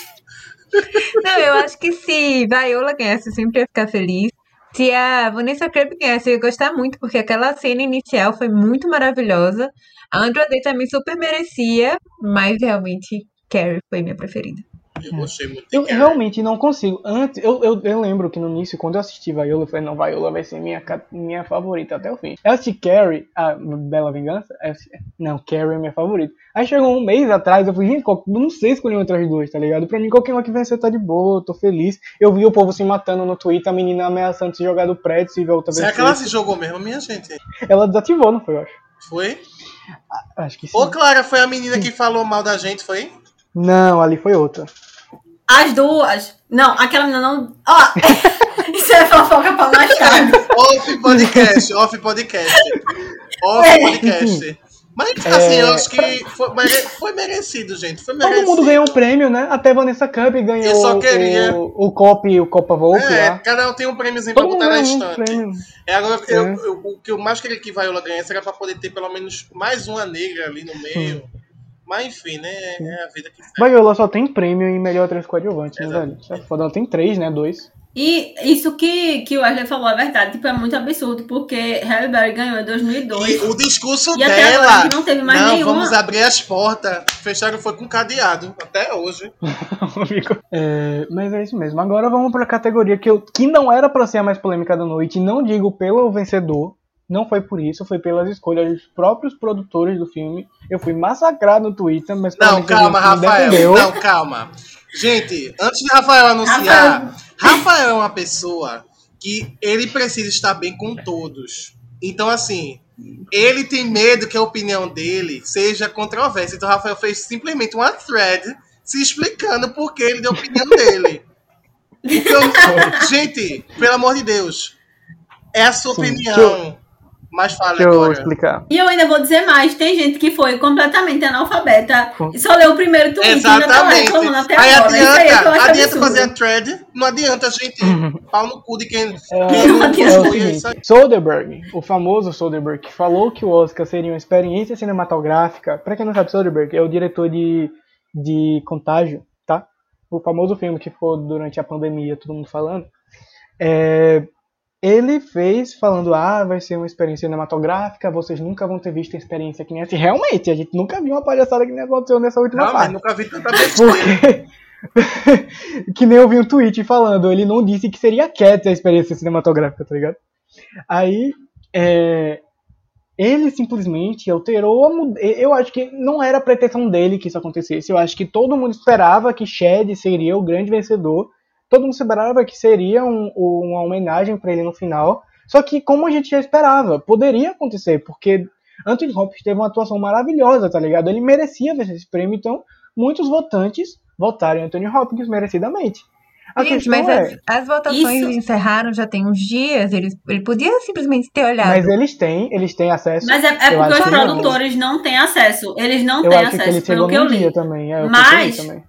Não, eu acho que se Viola ganhasse, eu sempre ia ficar feliz. Se a Vanessa Kirby ganhasse, eu ia gostar muito, porque aquela cena inicial foi muito maravilhosa. A Andra Day também super merecia, mas realmente Carrie foi minha preferida. Eu gostei muito Eu realmente não consigo. Antes, eu, eu, eu lembro que no início, quando eu assisti Viola, eu falei, não, Viola vai ser minha, minha favorita até o fim. Eu assisti Carrie, a Bela Vingança, assisti- não, Carrie é minha favorita. Aí chegou um mês atrás, eu falei, gente, não sei escolher entre as duas, tá ligado? Pra mim, qualquer uma que vencer tá de boa, eu tô feliz. Eu vi o povo se matando no Twitter, a menina ameaçando se jogar do prédio, se ver outra vez. Será que ela se jogou mesmo, minha gente? Ela desativou, não foi, eu acho. Foi? Acho que sim. Ô, Clara, foi a menina que falou mal da gente, foi? Não, ali foi outra. As duas. Não, aquela menina não. Ó, [laughs] isso é fofoca pra mais tarde. Off podcast, off podcast. Off É. podcast. Mas, assim, eu acho que foi, mere- foi merecido, gente. Foi Todo merecido. mundo ganhou um prêmio, né? Até Vanessa Kirby ganhou Eu só queria- o, o Cop, o Copa Volpe É, lá. cada um tem um prêmiozinho pra Todo botar na um estante. É, agora, eu- É. eu- o que eu mais queria que Viola ganhasse era pra poder ter pelo menos mais uma negra ali no meio. Mas enfim, né? É a vida que. Viola só tem prêmio em melhor atriz coadjuvante, né, velho? Isso é foda. Ela tem três, né? Dois. E isso que, que o Wesley falou é verdade. Tipo, é muito absurdo, porque Halle Berry ganhou em 2002. E o discurso E até agora dela. a gente não teve mais não, nenhuma. vamos abrir as portas. Fecharam foi com cadeado. Até hoje. [laughs] É, mas é isso mesmo. Agora vamos pra categoria que, eu, que não era pra ser a mais polêmica da noite. Não digo pelo vencedor. Não foi por isso, foi pelas escolhas dos próprios produtores do filme. Eu fui massacrado no Twitter, mas Não, calma, Rafael. defendeu. Não, calma. Gente, antes de Rafael anunciar, Rafael é uma pessoa que ele precisa estar bem com todos. Então, assim, ele tem medo que a opinião dele seja controversa. Então, Rafael fez simplesmente uma thread se explicando por que ele deu a opinião dele. [laughs] Então, gente, pelo amor de Deus, é a sua Sim, opinião. Mas fala Deixa eu agora. explicar. E eu ainda vou dizer mais, tem gente que foi completamente analfabeta e só leu o primeiro tweet e ainda tá Exatamente. até Aí agora. Aí é eu adianta, acho adianta fazer a thread, não adianta a gente [laughs] pau no cu de quem, É, quem não é seguinte, aí. Soderbergh, o famoso Soderbergh, que falou que o Oscar seria uma experiência cinematográfica. Pra quem não sabe, Soderbergh é o diretor de, de Contágio, tá? O famoso filme que foi durante a pandemia, todo mundo falando. É, ele fez falando, ah, vai ser uma experiência cinematográfica, vocês nunca vão ter visto a experiência que nem essa. Realmente, a gente nunca viu uma palhaçada que nem aconteceu nessa última Realmente, parte. nunca vi tanta besteira. Porque. [laughs] que nem eu vi um tweet falando, ele não disse que seria Cats a experiência cinematográfica, tá ligado? Aí. é, ele simplesmente alterou a Eu acho que não era a pretensão dele que isso acontecesse. Eu acho que todo mundo esperava que Shed seria o grande vencedor. Todo mundo esperava que seria um- uma homenagem pra ele no final. Só que, como a gente já esperava, poderia acontecer, porque Anthony Hopkins teve uma atuação maravilhosa, tá ligado? Ele merecia vencer esse prêmio, então muitos votantes votaram em Anthony Hopkins merecidamente. A Gente, questão mas é, as, as votações Isso- encerraram já tem uns dias. Ele, ele podia simplesmente ter olhado. mas eles têm, eles têm acesso. Mas é, é porque os que não. produtores não têm acesso. Eles não Eu têm que acesso, chegou pelo que eu li. dia também. É, eu Mas- também.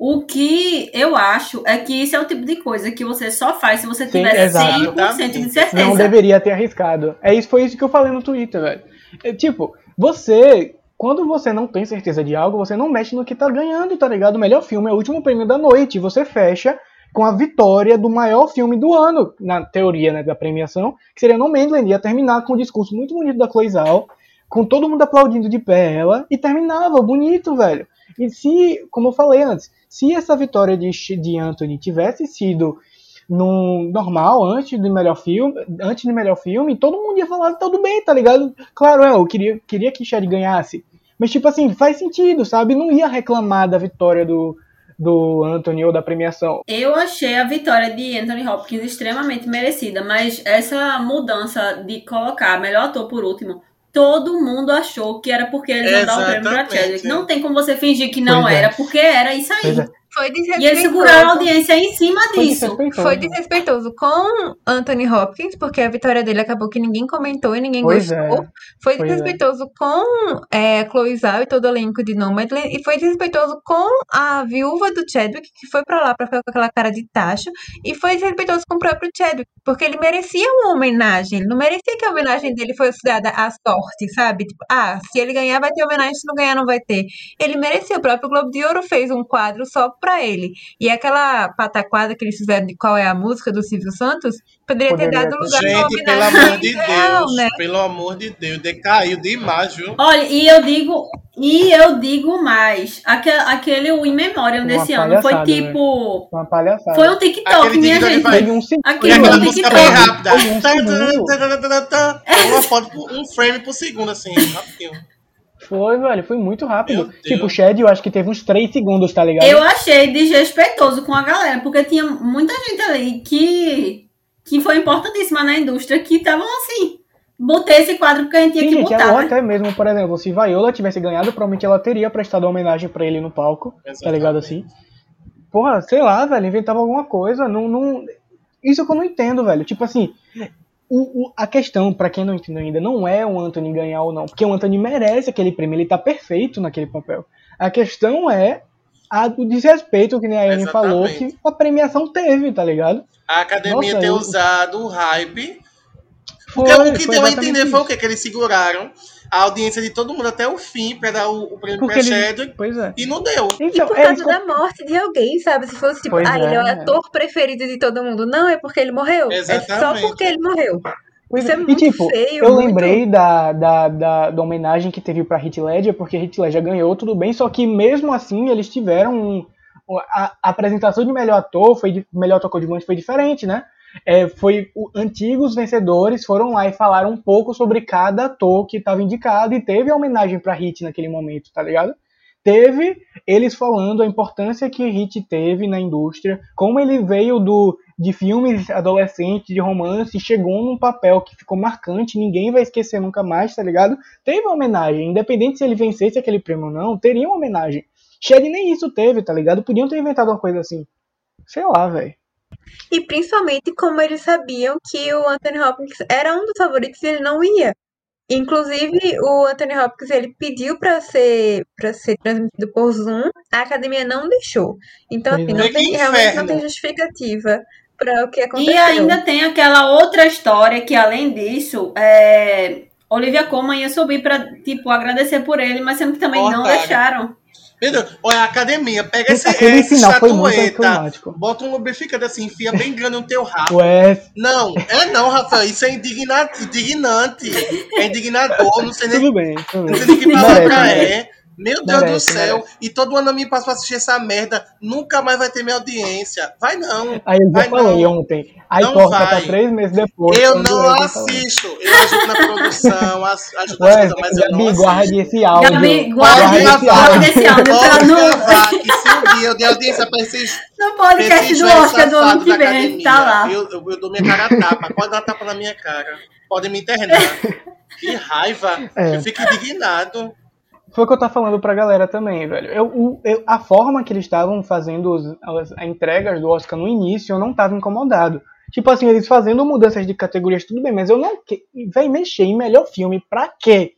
O que eu acho é que isso é o tipo de coisa que você só faz se você Sim, tiver exato. 100% de certeza. Não deveria ter arriscado. É isso, foi isso que eu falei no Twitter, velho. É, tipo, você, quando você não tem certeza de algo, você não mexe no que tá ganhando, tá ligado? O melhor filme é o último prêmio da noite. Você fecha com a vitória do maior filme do ano, na teoria né, da premiação, que seria No Man's Ia terminar com um discurso muito bonito da Chloe Zhao, com todo mundo aplaudindo de pé ela, e terminava bonito, velho. E se, como eu falei antes, se essa vitória de, de Anthony tivesse sido no normal, antes do melhor filme, antes do melhor filme, todo mundo ia falar, tudo bem, tá ligado? Claro, é, eu queria, queria que Shed ganhasse. Mas, tipo assim, faz sentido, sabe? Não ia reclamar da vitória do, do Anthony ou da premiação. Eu achei a vitória de Anthony Hopkins extremamente merecida, mas essa mudança de colocar melhor ator por último, todo mundo achou que era porque eles iam dar o prêmio pra. Chadwick. Não tem como você fingir que não Pois é. era, porque era isso aí. É. Foi E eles desrespeitoso. seguraram a audiência em cima Foi disso. desrespeitoso. Foi desrespeitoso com Anthony Hopkins, porque a vitória dele acabou que ninguém comentou e ninguém Pois gostou. é. Foi Pois é. desrespeitoso com é, Chloe Zhao e todo o elenco de Nomadland. E foi desrespeitoso com a viúva do Chadwick, que foi pra lá pra ficar com aquela cara de tacho. E foi desrespeitoso com o próprio Chadwick, porque ele merecia uma homenagem. Ele não merecia que a homenagem dele fosse dada à sorte, sabe? Tipo, ah, se ele ganhar vai ter homenagem, se não ganhar não vai ter. Ele merecia. O próprio Globo de Ouro fez um quadro só pra pra ele. E aquela pataquada que eles fizeram de qual é a música do Silvio Santos, poderia, ter Poderia dado ter. lugar Gente, pelo amor de real, Deus, né? pelo amor de Deus, decaiu demais, viu? Olha, e eu digo, e eu digo mais, aquele, aquele o In Memoriam desse ano foi palhaçada, tipo, Uma palhaçada. foi um TikTok, Aquele minha gente. vai- um segundo. E Aquele aquela música TikTok. bem rápida. Um segundo. Uma foto, por- um frame por segundo, assim, rapidinho. Foi, velho, foi muito rápido. Tipo, o Shed, eu acho que teve uns 3 segundos, tá ligado? Eu achei desrespeitoso com a galera, porque tinha muita gente ali que, que foi importantíssima na indústria, que estavam assim, botei esse quadro porque a gente tinha Sim, que gente, botar. ou né? até mesmo, por exemplo, se Viola tivesse ganhado, provavelmente ela teria prestado homenagem pra ele no palco, tá ligado assim? Porra, sei lá, velho, inventava alguma coisa, não, não... Isso que eu não entendo, velho, tipo assim, o, o- a questão, pra quem não entendeu ainda, não é o Anthony ganhar ou não, porque o Anthony merece aquele prêmio, ele tá perfeito naquele papel. A questão é a, o desrespeito, que nem a Anne falou, que a premiação teve, tá ligado? A academia Nossa, ter eu- usado o hype. Foi, Porque o que deu a entender foi o isso. quê? Que eles seguraram a audiência de todo mundo até o fim pra dar o, o prêmio Porque pra ele- Chadwick Pois é. e não deu. E Então, por é causa eu- da morte de alguém, sabe? Se fosse tipo, Pois ah, ele é o é. ator preferido de todo mundo. Não, é porque ele morreu. É Exatamente. só porque ele morreu. Pois Isso é e muito tipo, feio, eu muito- lembrei da, da, da, da homenagem que teve pra Hit Ledger, porque Hit Ledger ganhou, tudo bem, só que mesmo assim eles tiveram um, a, a apresentação de melhor ator, foi de, melhor ator coadjuvante foi diferente, né? É, foi o, antigos vencedores foram lá e falaram um pouco sobre cada ator que estava indicado e teve a homenagem pra Hit naquele momento, tá ligado? Teve eles falando a importância que Hit teve na indústria, como ele veio do de filmes adolescentes, de romance, e chegou num papel que ficou marcante, ninguém vai esquecer nunca mais, tá ligado? Teve uma homenagem, independente se ele vencesse aquele prêmio ou não, teria uma homenagem. Shed nem isso teve, tá ligado? Podiam ter inventado uma coisa assim. Sei lá, velho. E principalmente como eles sabiam que o Anthony Hopkins era um dos favoritos e ele não ia. Inclusive, o Anthony Hopkins ele pediu pra ser para ser transmitido por Zoom, a academia não deixou. Então, assim, é. não Que tem, realmente não tem justificativa para o que aconteceu. E ainda tem aquela outra história que, além disso, é... Olivia Colman ia subir pra, tipo, agradecer por ele, mas que também não Cortaram. deixaram. Meu Deus, olha a academia, pega esse, Aquele essa final foi muito bota um lubrificante assim, enfia bem grande no teu rabo. Ué, Não, é não, Rafael, isso é indigna- indignante. É indignador, não sei nem, tudo bem, tudo não bem. sei nem que palavra Merece, é. Meu Deus Merece, do céu. merece. E todo ano eu me passo pra assistir essa merda. Nunca mais vai ter minha audiência. Vai não. Aí eu já Vai falei não. ontem. Aí Não corta vai. pra três meses depois. Eu não eu assisto. Eu ajudo na produção, ajudo Ué, nas coisas, mas eu não Gabi, guarde assisto. esse áudio. Gabi, guarde guarde, esse guarde áudio. esse áudio Pode gravar que se um dia eu der audiência pra esses no podcast esses do Oscar do ano que da vem, academia, tá lá. Eu, eu, eu dou minha cara a tapa. Pode dar uma tapa na minha cara. Podem me internar. [laughs] Que raiva. É. Eu fico indignado. Foi o que eu tava falando pra galera também, velho. Eu, eu- a forma que eles estavam fazendo os, as, as entregas do Oscar no início, eu não tava incomodado. Tipo assim, eles fazendo mudanças de categorias, tudo bem, mas eu não. Véi, mexer em melhor filme, pra quê?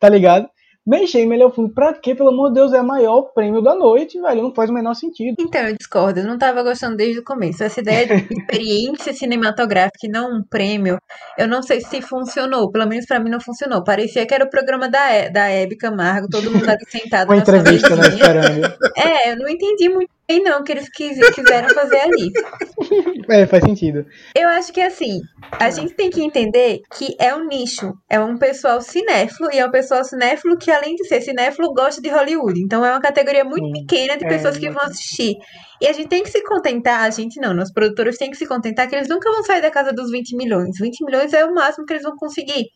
Tá ligado? Mexer em melhor filme, pra quê? Pelo amor de Deus, é o maior prêmio da noite, velho. Não faz o menor sentido. Então, eu discordo. Eu não tava gostando desde o começo. Essa ideia de [laughs] experiência cinematográfica e não um prêmio, eu não sei se funcionou. Pelo menos pra mim não funcionou. Parecia que era o programa da, E- da Hebe Camargo, todo mundo ali sentado Uma entrevista, né? Esperando. É, eu não entendi muito bem não que eles quis- quiseram fazer ali. [laughs] É, faz sentido. Eu acho que assim, a gente tem que entender que é um nicho, é um pessoal cinéfilo e é um pessoal cinéfilo que além de ser cinéfilo gosta de Hollywood. Então é uma categoria muito Sim. pequena de É, pessoas que vão assistir. E a gente tem que se contentar, a gente não, os produtores têm que se contentar que eles nunca vão sair da casa dos 20 milhões. 20 milhões é o máximo que eles vão conseguir.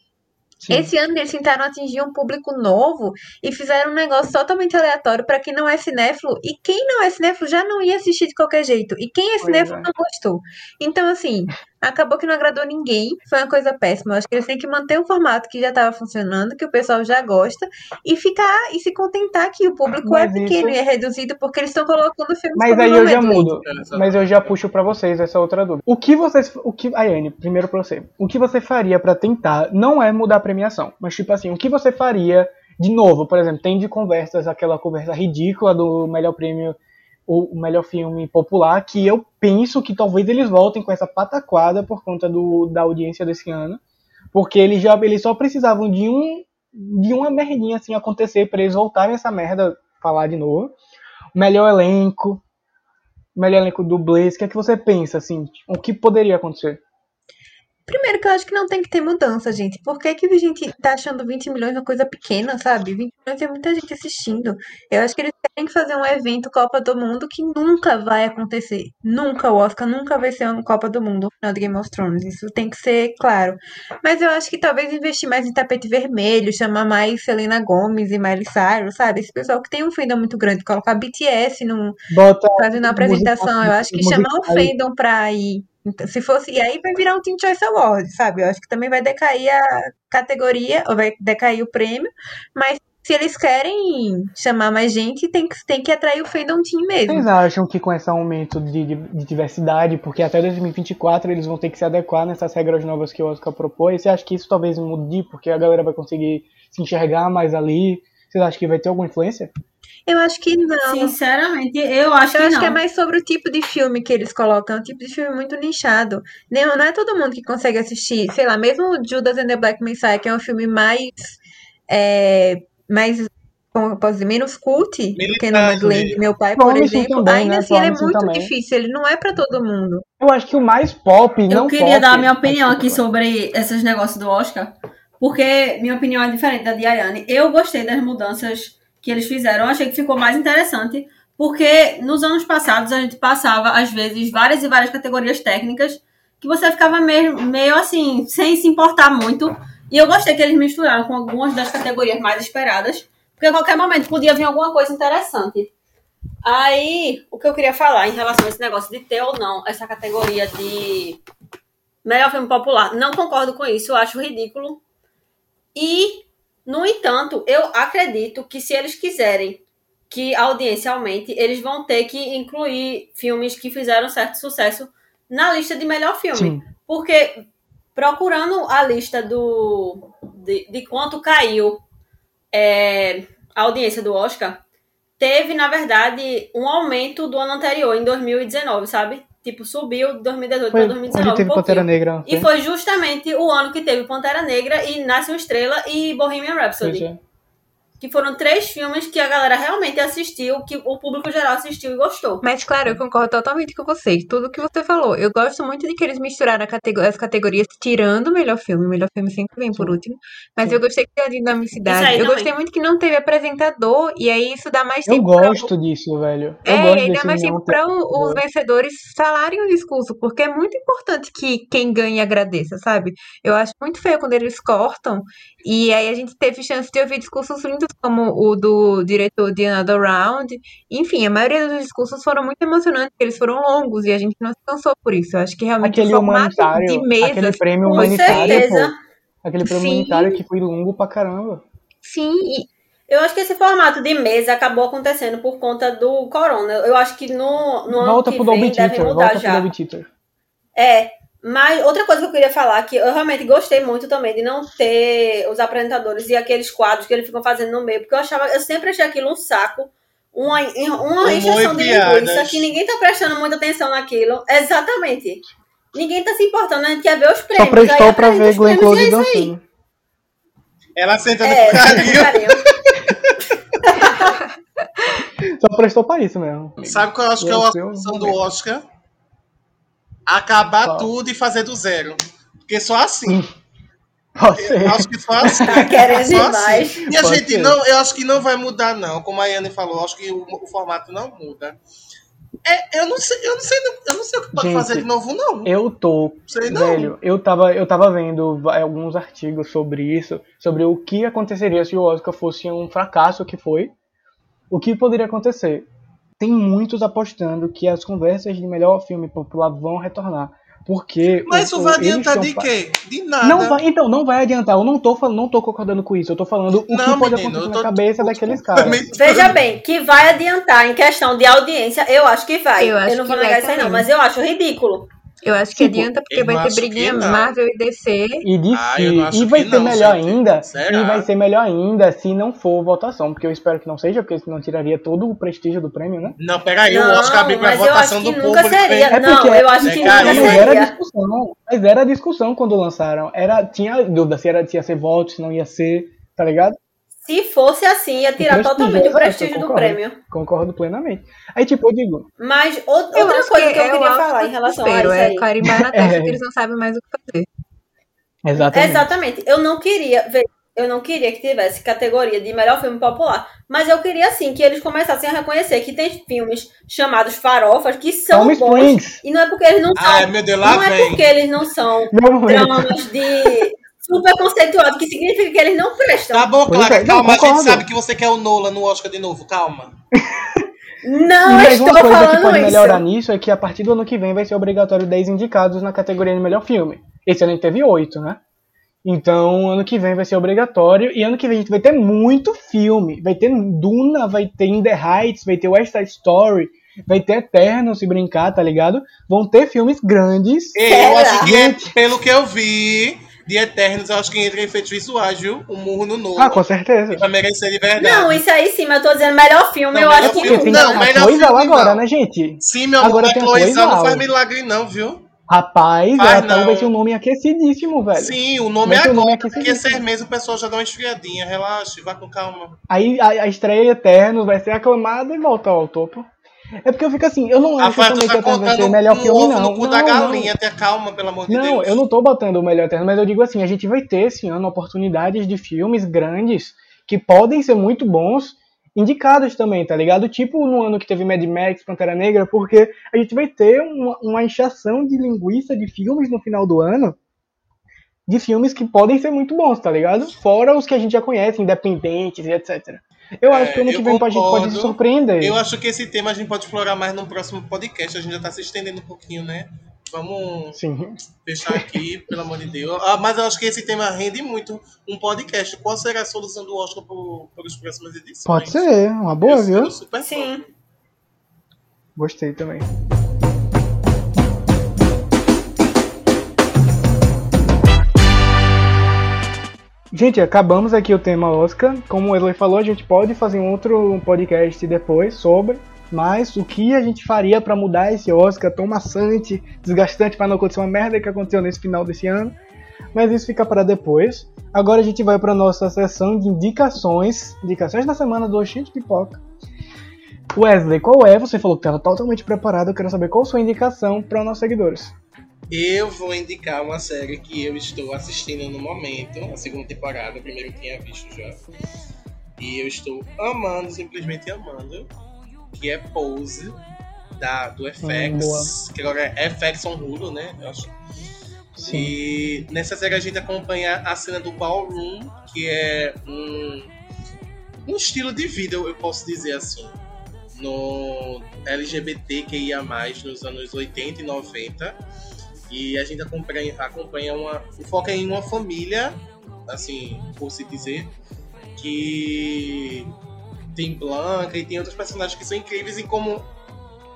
Sim. Esse ano eles tentaram atingir um público novo e fizeram um negócio totalmente aleatório pra quem não é cinéfilo. E quem não é cinéfilo já não ia assistir de qualquer jeito. E quem é Pois cinéfilo é. não gostou. Então, assim, acabou que não agradou ninguém. Foi uma coisa péssima. Eu acho que eles têm que manter um formato que já estava funcionando, que o pessoal já gosta, e ficar e se contentar que o público Mas é pequeno isso- e é reduzido porque eles estão colocando filmes Mas aí eu já mudo. Mas eu já puxo pra vocês essa outra dúvida. O que vocês. O que, Ayane, primeiro pra você. O que você faria pra tentar. Não é mudar a premiação, mas tipo assim, o que você faria. De novo, por exemplo, tem de conversas aquela conversa ridícula do melhor prêmio, o melhor filme popular, que eu penso que talvez eles voltem com essa pataquada por conta do, da audiência desse ano. Porque eles já eles só precisavam de um de uma merdinha assim acontecer pra eles voltarem essa merda falar de novo. Melhor elenco, melhor elenco dublês. O que é que você pensa, assim? O que poderia acontecer? Primeiro que eu acho que não tem que ter mudança, gente. Por que, que a gente tá achando 20 milhões uma coisa pequena, sabe? 20 milhões tem muita gente assistindo. Eu acho que eles querem fazer um evento Copa do Mundo que nunca vai acontecer. Nunca, o Oscar nunca vai ser uma Copa do Mundo no final de Game of Thrones. Isso tem que ser claro. Mas eu acho que talvez investir mais em tapete vermelho, chamar mais Selena Gomez e Miley Cyrus, sabe? Esse pessoal que tem um fandom muito grande, colocar BTS num, Bota fazendo a apresentação. Eu acho que chamar o fandom pra ir. Então, se fosse. E aí vai virar um Teen Choice Award, sabe? Eu acho que também vai decair a categoria, ou vai decair o prêmio. Mas se eles querem chamar mais gente, tem que, tem que atrair o fandom team mesmo. Vocês acham que com esse aumento de, de- de diversidade, porque até 2024 eles vão ter que se adequar nessas regras novas que o Oscar propôs, você acha que isso talvez mude, porque a galera vai conseguir se enxergar mais ali? Vocês acham que vai ter alguma influência? Eu acho que não. Sinceramente, eu acho Eu que acho não. que é mais sobre o tipo de filme que eles colocam. É um tipo de filme muito nichado. Não, não é todo mundo que consegue assistir. Sei lá, mesmo Judas and the Black Messiah, que é um filme mais. É, mais. Como eu posso dizer? Menos cult que Militar, Nomadland, né? meu pai, por exemplo. também, ainda né? assim, ele é Promising muito também. difícil. Ele não é pra todo mundo. Eu acho que o mais pop, Eu não queria pop, dar a minha opinião mas- aqui sobre esses negócios do Oscar, porque minha opinião é diferente da de Ayane. Eu gostei das mudanças que eles fizeram, achei que ficou mais interessante, porque nos anos passados a gente passava, às vezes, várias e várias categorias técnicas que você ficava meio, meio assim, sem se importar muito. E eu gostei que eles misturaram com algumas das categorias mais esperadas, porque a qualquer momento podia vir alguma coisa interessante. Aí, o que eu queria falar em relação a esse negócio de ter ou não essa categoria de melhor filme popular, não concordo com isso, eu acho ridículo. E, no entanto, eu acredito que se eles quiserem que a audiência aumente, eles vão ter que incluir filmes que fizeram certo sucesso na lista de melhor filme. Sim. Porque procurando a lista do de, de quanto caiu é, a audiência do Oscar, teve, na verdade, um aumento do ano anterior, em 2019, sabe? Tipo, subiu de 2018 Foi para onde 2019. teve um Pantera. Negra. E foi justamente o ano que teve Pantera Negra e Nasce uma Estrela e Bohemian Rhapsody. Que foram três filmes que a galera realmente assistiu, que o público geral assistiu e gostou. Mas, claro, eu concordo totalmente com vocês. Tudo que você falou. Eu gosto muito de que eles misturaram as categorias, tirando o melhor filme. O melhor filme sempre vem por último. Mas Sim. eu gostei que tem a dinamicidade. Eu também. gostei muito que não teve apresentador. E aí isso dá mais Eu tempo pra- gosto disso, velho. Eu É, gosto e aí dá mais tempo para os vencedores falarem o discurso, porque é muito importante que quem ganha agradeça, sabe? Eu acho muito feio quando eles cortam, e aí a gente teve chance de ouvir discursos lindos, como o do diretor de Another Round. Enfim, a maioria dos discursos foram muito emocionantes, eles foram longos, e a gente não se cansou por isso. Eu acho que realmente Aquele o formato humanitário, de mesa, aquele prêmio Com humanitário, certeza. pô. Aquele prêmio Sim. humanitário que foi longo pra caramba. sim, e Eu acho que esse formato de mesa acabou acontecendo por conta do corona. Eu acho que no, no ano que pro vem deve mudar volta pro já. Dolby Theater. É, mas outra coisa que eu queria falar, que eu realmente gostei muito também de não ter os apresentadores e aqueles quadros que eles ficam fazendo no meio, porque eu achava, eu sempre achei aquilo um saco, uma, uma encheção de linguiça, que ninguém tá prestando muita atenção naquilo. Exatamente. Ninguém tá se importando, a gente quer ver os Só prêmios. prestou aí pra ver Glenn e Close é dançando. Ela sentando É, com carinho. [laughs] Só prestou pra isso mesmo. Sabe qual eu acho que é a solução do. Oscar? Acabar tudo e fazer do zero. Porque só assim. Ser. Eu acho que só assim. [laughs] Querendo Só demais. assim. E a Pode gente ser. não, eu acho que não vai mudar, não. Como a Yane falou, eu acho que o, o formato não muda. É, eu não sei, eu não sei, eu não sei o que pode Gente, fazer de novo, não. Eu tô, Sei não. velho, eu tava, eu tava vendo alguns artigos sobre isso, sobre o que aconteceria se o Oscar fosse um fracasso que foi, o que poderia acontecer. Tem muitos apostando que as conversas de melhor filme popular vão retornar, porque Mas isso vai adiantar de quê? De nada. Não vai, então, não vai adiantar. Eu não tô falando, não tô concordando com isso. Eu tô falando o Não, que pode menino, acontecer na tô- cabeça tô daqueles caras. Veja bem, que vai adiantar em questão de audiência, eu acho que vai. Eu Eu, não vou negar isso aí, não, mas eu acho ridículo. Eu acho que Tipo, adianta, porque vai ter briguinha. Marvel e DC. E DC. Ah, e vai ser não, melhor gente. ainda. Será? E vai ser melhor ainda se não for votação. Porque eu espero que não seja, porque senão tiraria todo o prestígio do prêmio, né? Não, peraí, não, o Oscar abriu pra mas eu votação acho que do nunca público. seria. hein? É não, eu acho É que carinho. nunca Mas era seria. discussão. Mas era discussão quando lançaram. Era, tinha dúvida se, era, se ia ser voto, se não ia ser, tá ligado? Se fosse assim, ia tirar prestígio, totalmente o exato, prestígio do concordo. prêmio. Concordo plenamente. Aí, tipo, eu digo, Mas outra Eu coisa que, eu é queria falar em relação a isso é aí. carimbar na testa [laughs] É. que eles não sabem mais o que fazer. exatamente. Exatamente. Eu não queria, ver- eu não queria que tivesse categoria de melhor filme popular, mas eu queria sim que eles começassem a reconhecer que tem filmes chamados farofas que são Palm bons Springs. e não é porque eles não são, Ai, meu Deus, lá não é vem. porque eles não são Meu dramas de [laughs] super conceituados, que significa que eles não prestam. Tá bom, Clara, é, calma, a gente concordo. sabe que você quer o Nola no Oscar de novo, calma. Não Mas estou uma coisa que pode isso. melhorar nisso é que a partir do ano que vem vai ser obrigatório 10 indicados na categoria de melhor filme. Esse ano a gente teve 8, né? Então, ano que vem vai ser obrigatório. E ano que vem a gente vai ter muito filme. Vai ter Duna, vai ter In the Heights, vai ter West Side Story, vai ter Eterno, se brincar, tá ligado? Vão ter filmes grandes. Eu acho que, é, pelo que eu vi de Eternos, eu acho que entra em efeitos visuais, viu? Um murro no Nola. Ah, com certeza. Pra merecer de verdade. Não, isso aí sim, mas eu tô dizendo melhor filme, Não, eu melhor acho que filme tem Não, a melhor filme agora, não. né, gente? Sim, meu amor, Agora Zhao não faz milagre não, viu? Rapaz, Faz ela tá, não. vai ser um nome aquecidíssimo, velho. Sim, o nome Vai é o agora, aqui porque sim. seis meses o pessoal já dá uma esfriadinha, relaxa, vá com calma. Aí a, a estreia Eterno vai ser aclamada e volta ao topo. É porque eu fico assim, eu não acho Rafael, também tu que tá Eterno vai ser o melhor filme, não. no cu não, da não. galinha, tenha calma, pelo amor de Não, Deus. eu não tô botando o melhor Eterno, mas eu digo assim, a gente vai ter esse ano oportunidades de filmes grandes que podem ser muito bons, indicados também, tá ligado? Tipo no ano que teve Mad Max, Pantera Negra, porque a gente vai ter uma, uma inchação de linguiça de filmes no final do ano, de filmes que podem ser muito bons, tá ligado? Fora os que a gente já conhece, independentes e etc. Eu É, acho que ano que vem a gente pode se concordo. surpreender. Eu acho que esse tema a gente pode explorar mais no próximo podcast. A gente já tá se estendendo um pouquinho, né? Vamos Sim. fechar aqui, [laughs] pelo amor de Deus. Ah, mas eu acho que esse tema rende muito um podcast. Qual será a solução do Oscar para as próximas edições? Pode ser, uma boa, Eu viu? Sim. Gostei também. Gente, acabamos aqui o tema Oscar. Como o Wesley falou, a gente pode fazer um outro podcast depois sobre. Mas o que a gente faria pra mudar esse Oscar tão maçante, desgastante para não acontecer uma merda que aconteceu nesse final desse ano? Mas isso fica para depois. Agora a gente vai para nossa sessão de indicações, indicações da semana do Oxinho de Pipoca. Wesley, qual é? Você falou que estava totalmente preparado. Eu quero saber qual a sua indicação para os nossos seguidores. Eu vou indicar uma série que eu estou assistindo no momento, a segunda temporada, a primeira eu tinha visto já. E eu estou amando, simplesmente amando, que é Pose, da, do FX, Hum, que agora é FX on Hulu, né? Eu acho. Sim. E nessa série a gente acompanha a cena do ballroom, que é um, um estilo de vida, eu posso dizer assim, no LGBTQIA+, nos anos 80 e 90. E a gente acompanha, acompanha uma... O foco é em uma família, assim, por se dizer, que tem Blanca e tem outros personagens que são incríveis em como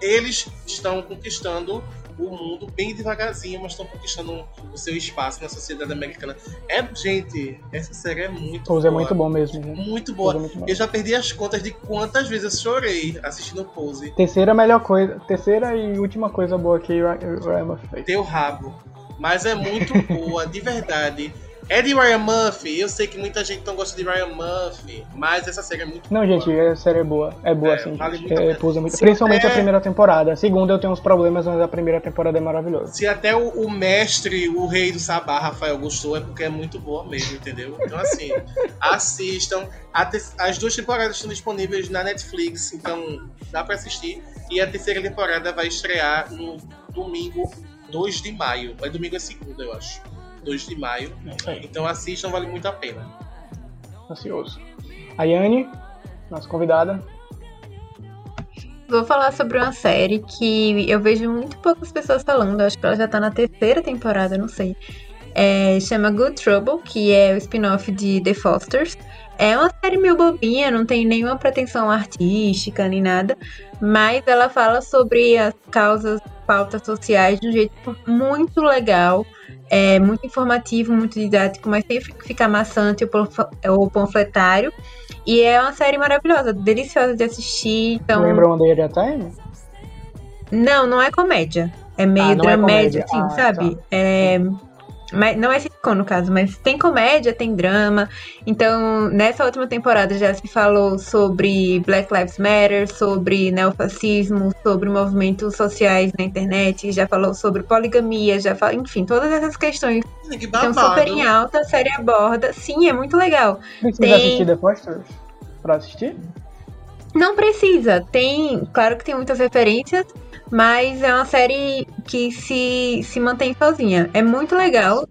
eles estão conquistando o mundo bem devagarzinho, mas estão conquistando o seu espaço na sociedade americana. É, gente, essa série é muito Pose é boa. muito bom mesmo. né? Muito boa. é muito. Eu já perdi as contas de quantas vezes eu chorei assistindo Pose. Terceira melhor coisa, terceira e última coisa boa que o Murphy fez. Teu rabo. Mas é muito [laughs] boa, de verdade. É de Ryan Murphy. Eu sei que muita gente não gosta de Ryan Murphy, mas essa série é muito Não, boa. gente, a série é boa. É boa, É, sim, vale muito É, muito... Se Principalmente até- a primeira temporada. A segunda eu tenho uns problemas, mas a primeira temporada é maravilhosa. Se até o, o mestre, o rei do Sabá, Rafael, gostou, é porque é muito boa mesmo, entendeu? Então, assim, [laughs] assistam. As duas temporadas estão disponíveis na Netflix, então dá pra assistir. E a terceira temporada vai estrear no domingo 2 de maio. É domingo é segunda, eu acho. 2 de maio. É Então assistam, vale muito a pena. ansioso. A Yane, nossa convidada. Vou falar sobre uma série que eu vejo muito poucas pessoas falando. Acho que ela já tá na terceira temporada, não sei. É, chama Good Trouble, que é o spin-off de The Fosters. É uma série meio bobinha, não tem nenhuma pretensão artística nem nada, mas ela fala sobre as causas, pautas sociais de um jeito muito legal, é muito informativo, muito didático, mas sem ficar maçante ou panf- ou panfletário. E é uma série maravilhosa, deliciosa de assistir. Então, Lembra at a Time? não, não é comédia. É meio Ah, é dramédia, comédia. assim, Ah, sabe? tá. É, Mas, não é sitcom, no caso, mas tem comédia, tem drama. Então, nessa última temporada já se falou sobre Black Lives Matter, sobre neofascismo, sobre movimentos sociais na internet, já falou sobre poligamia, já falou, enfim, todas essas questões Que estão super em alta, a série aborda. Sim, é muito legal. Precisa Tem- assistir Fosters pra assistir? Não precisa. Tem, claro que tem muitas referências, mas é uma série que se, se mantém sozinha. É muito legal.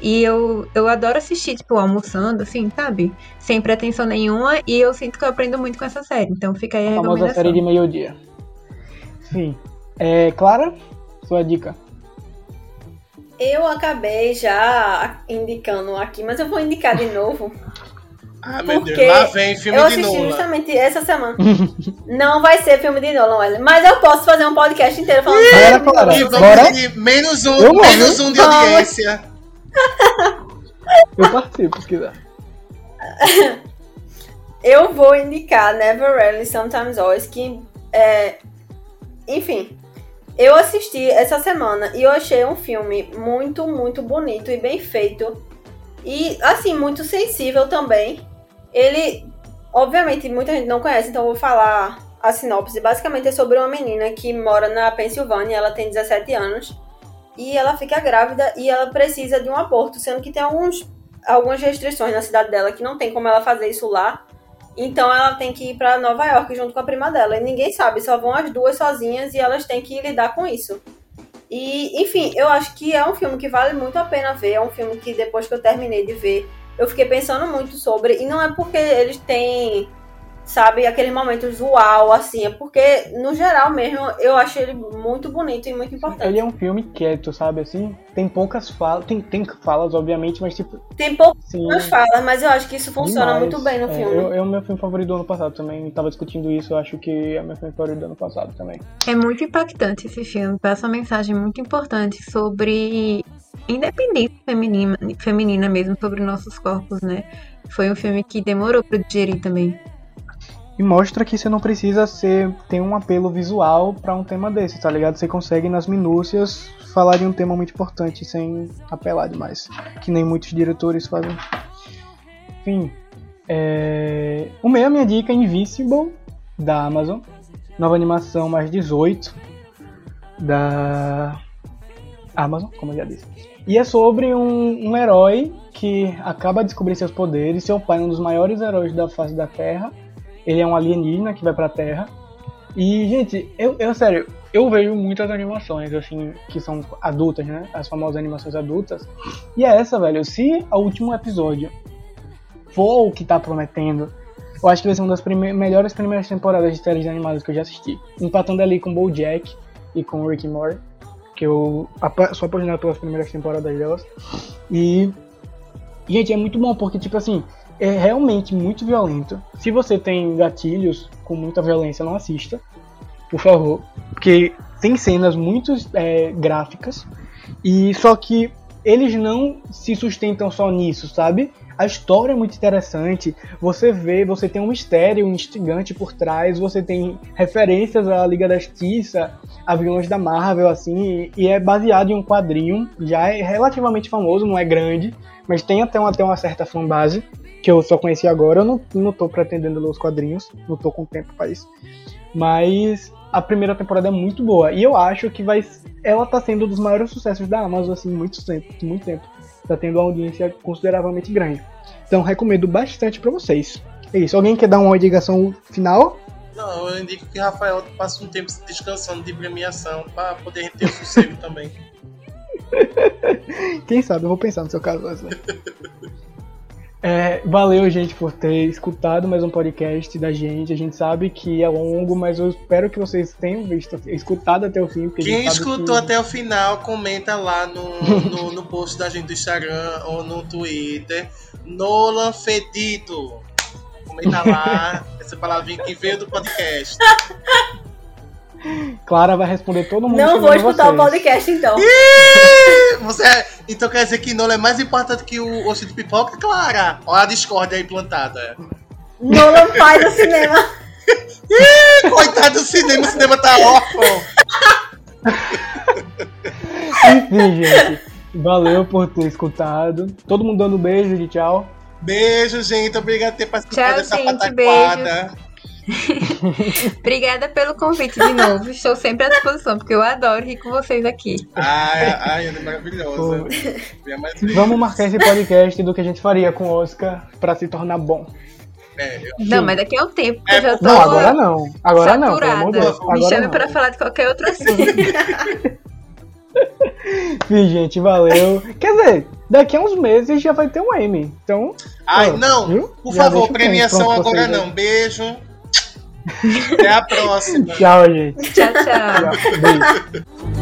E eu, eu adoro assistir, tipo, almoçando, assim, sabe? Sem pretensão nenhuma. E eu sinto que eu aprendo muito com essa série. Então fica aí a A famosa série de meio-dia. Sim. É, Clara, sua dica. Eu acabei já indicando aqui, mas eu vou indicar de novo. [laughs] Ah, meu Deus, Porque lá vem filme eu de assisti Nolan. justamente essa semana. [laughs] Não vai ser filme de Nolan, Wesley, mas eu posso fazer um podcast inteiro falando Bora, Clara. E vamos Bora? de menos um, Eu menos um de Vamos. audiência. Eu participo, se quiser. [laughs] Eu vou indicar Never Rarely, Sometimes Always, que é... Enfim, eu assisti essa semana e eu achei um filme muito, muito bonito e bem feito. E, assim, muito sensível também. Ele, obviamente, muita gente não conhece, então eu vou falar a sinopse. Basicamente é sobre uma menina que mora na Pensilvânia, ela tem 17 anos. E ela fica grávida e ela precisa de um aborto, sendo que tem alguns, algumas restrições na cidade dela que não tem como ela fazer isso lá. Então ela tem que ir pra Nova York junto com a prima dela. E ninguém sabe, só vão as duas sozinhas e elas têm que lidar com isso. E, enfim, eu acho que é um filme que vale muito a pena ver. É um filme que depois que eu terminei de ver, eu fiquei pensando muito sobre. E não é porque eles têm, sabe, aqueles momentos uau, assim. É porque, no geral mesmo, eu acho ele muito bonito e muito importante. Ele é um filme quieto, sabe assim? Tem poucas falas. Tem, tem falas, obviamente, mas tipo. Tem poucas Sim. falas, mas eu acho que isso funciona demais. muito bem no É, filme. eu- É o meu filme favorito do ano passado também. Tava discutindo isso, eu acho que é o meu filme favorito do ano passado também. É muito impactante esse filme. Passa uma mensagem muito importante sobre independência feminina, feminina mesmo, sobre nossos corpos, né? Foi um filme que demorou eu digerir também. E mostra que você não precisa ser ter um apelo visual pra um tema desse, tá ligado? Você consegue nas minúcias falar de um tema muito importante sem apelar demais, que nem muitos diretores fazem. Enfim, é... o meu, a minha dica é Invisible da Amazon, nova animação mais 18 da Amazon, como eu já disse. E é sobre um, um herói que acaba de descobrir seus poderes. Seu pai é um dos maiores heróis da face da Terra. Ele é um alienígena que vai pra Terra. E, gente, eu, eu sério, eu vejo muitas animações, assim, que são adultas, né? As famosas animações adultas. E é essa, velho. Se o último episódio for o que tá prometendo, eu acho que vai ser uma das prime melhores primeiras temporadas de séries animadas que eu já assisti. Empatando ali com BoJack e com Rick Morty, que eu sou apaixonado pelas primeiras temporadas delas. E, gente, é muito bom porque, tipo assim, é realmente muito violento. Se você tem gatilhos com muita violência, não assista, por favor, porque tem cenas muito é, gráficas e só que eles não se sustentam só nisso, sabe? A história é muito interessante. Você vê, você tem um mistério instigante por trás, você tem referências à Liga da Justiça, a vilões da Marvel, assim, e é baseado em um quadrinho, já é relativamente famoso, não é grande, mas tem até uma, até uma certa fanbase, que eu só conheci agora. Eu não, não tô pretendendo ler os quadrinhos, não tô com tempo pra isso. Mas a primeira temporada é muito boa. E eu acho que vai. Ela tá sendo um dos maiores sucessos da Amazon, assim, muito tempo. Muito tempo. Tá tendo uma audiência consideravelmente grande. Então recomendo bastante pra vocês. É isso. Alguém quer dar uma indicação final? Não, eu indico que Rafael passe um tempo descansando de premiação pra poder ter o sossego também. [laughs] Quem sabe, eu vou pensar no seu caso. [laughs] É, valeu, gente, por ter escutado mais um podcast da gente. A gente sabe que é longo, mas eu espero que vocês tenham visto, escutado até o fim. Quem escutou que... até o final, comenta lá no, no, no post da gente do Instagram ou no Twitter. Nolan Fedido. Comenta lá essa palavrinha que veio do podcast. Clara vai responder todo mundo. Não vou escutar o vocês. podcast então. Você, é- então quer dizer que Nolan é mais importante que o osso de pipoca? Clara! Olha a discórdia aí plantada. Nolan faz o cinema. [laughs] Coitado do cinema, o cinema tá órfão. Enfim, gente. Valeu por ter escutado. Todo mundo dando um beijo de tchau. Beijo, gente. Obrigado por ter participado Tchau, dessa gente. pataquada. [laughs] Obrigada pelo convite de novo. Estou sempre à disposição, porque eu adoro rir com vocês aqui. Ai, ai, Ana é maravilhosa. Vezes. Vamos marcar esse podcast do que a gente faria com o Oscar pra se tornar bom. É, eu- Não, mas daqui a um tempo, É, eu já tô Não, agora não. Agora não, pelo amor de Deus. saturada. Me chame pra falar de qualquer outro assunto. [laughs] Sim, gente, valeu. Quer dizer, daqui a uns meses já vai ter um M. Então, Ai, Ó, não. viu? Por Já favor, o premiação agora não. Beijo. Até a próxima. tchau, gente. tchau, tchau. Tchau. Beijo.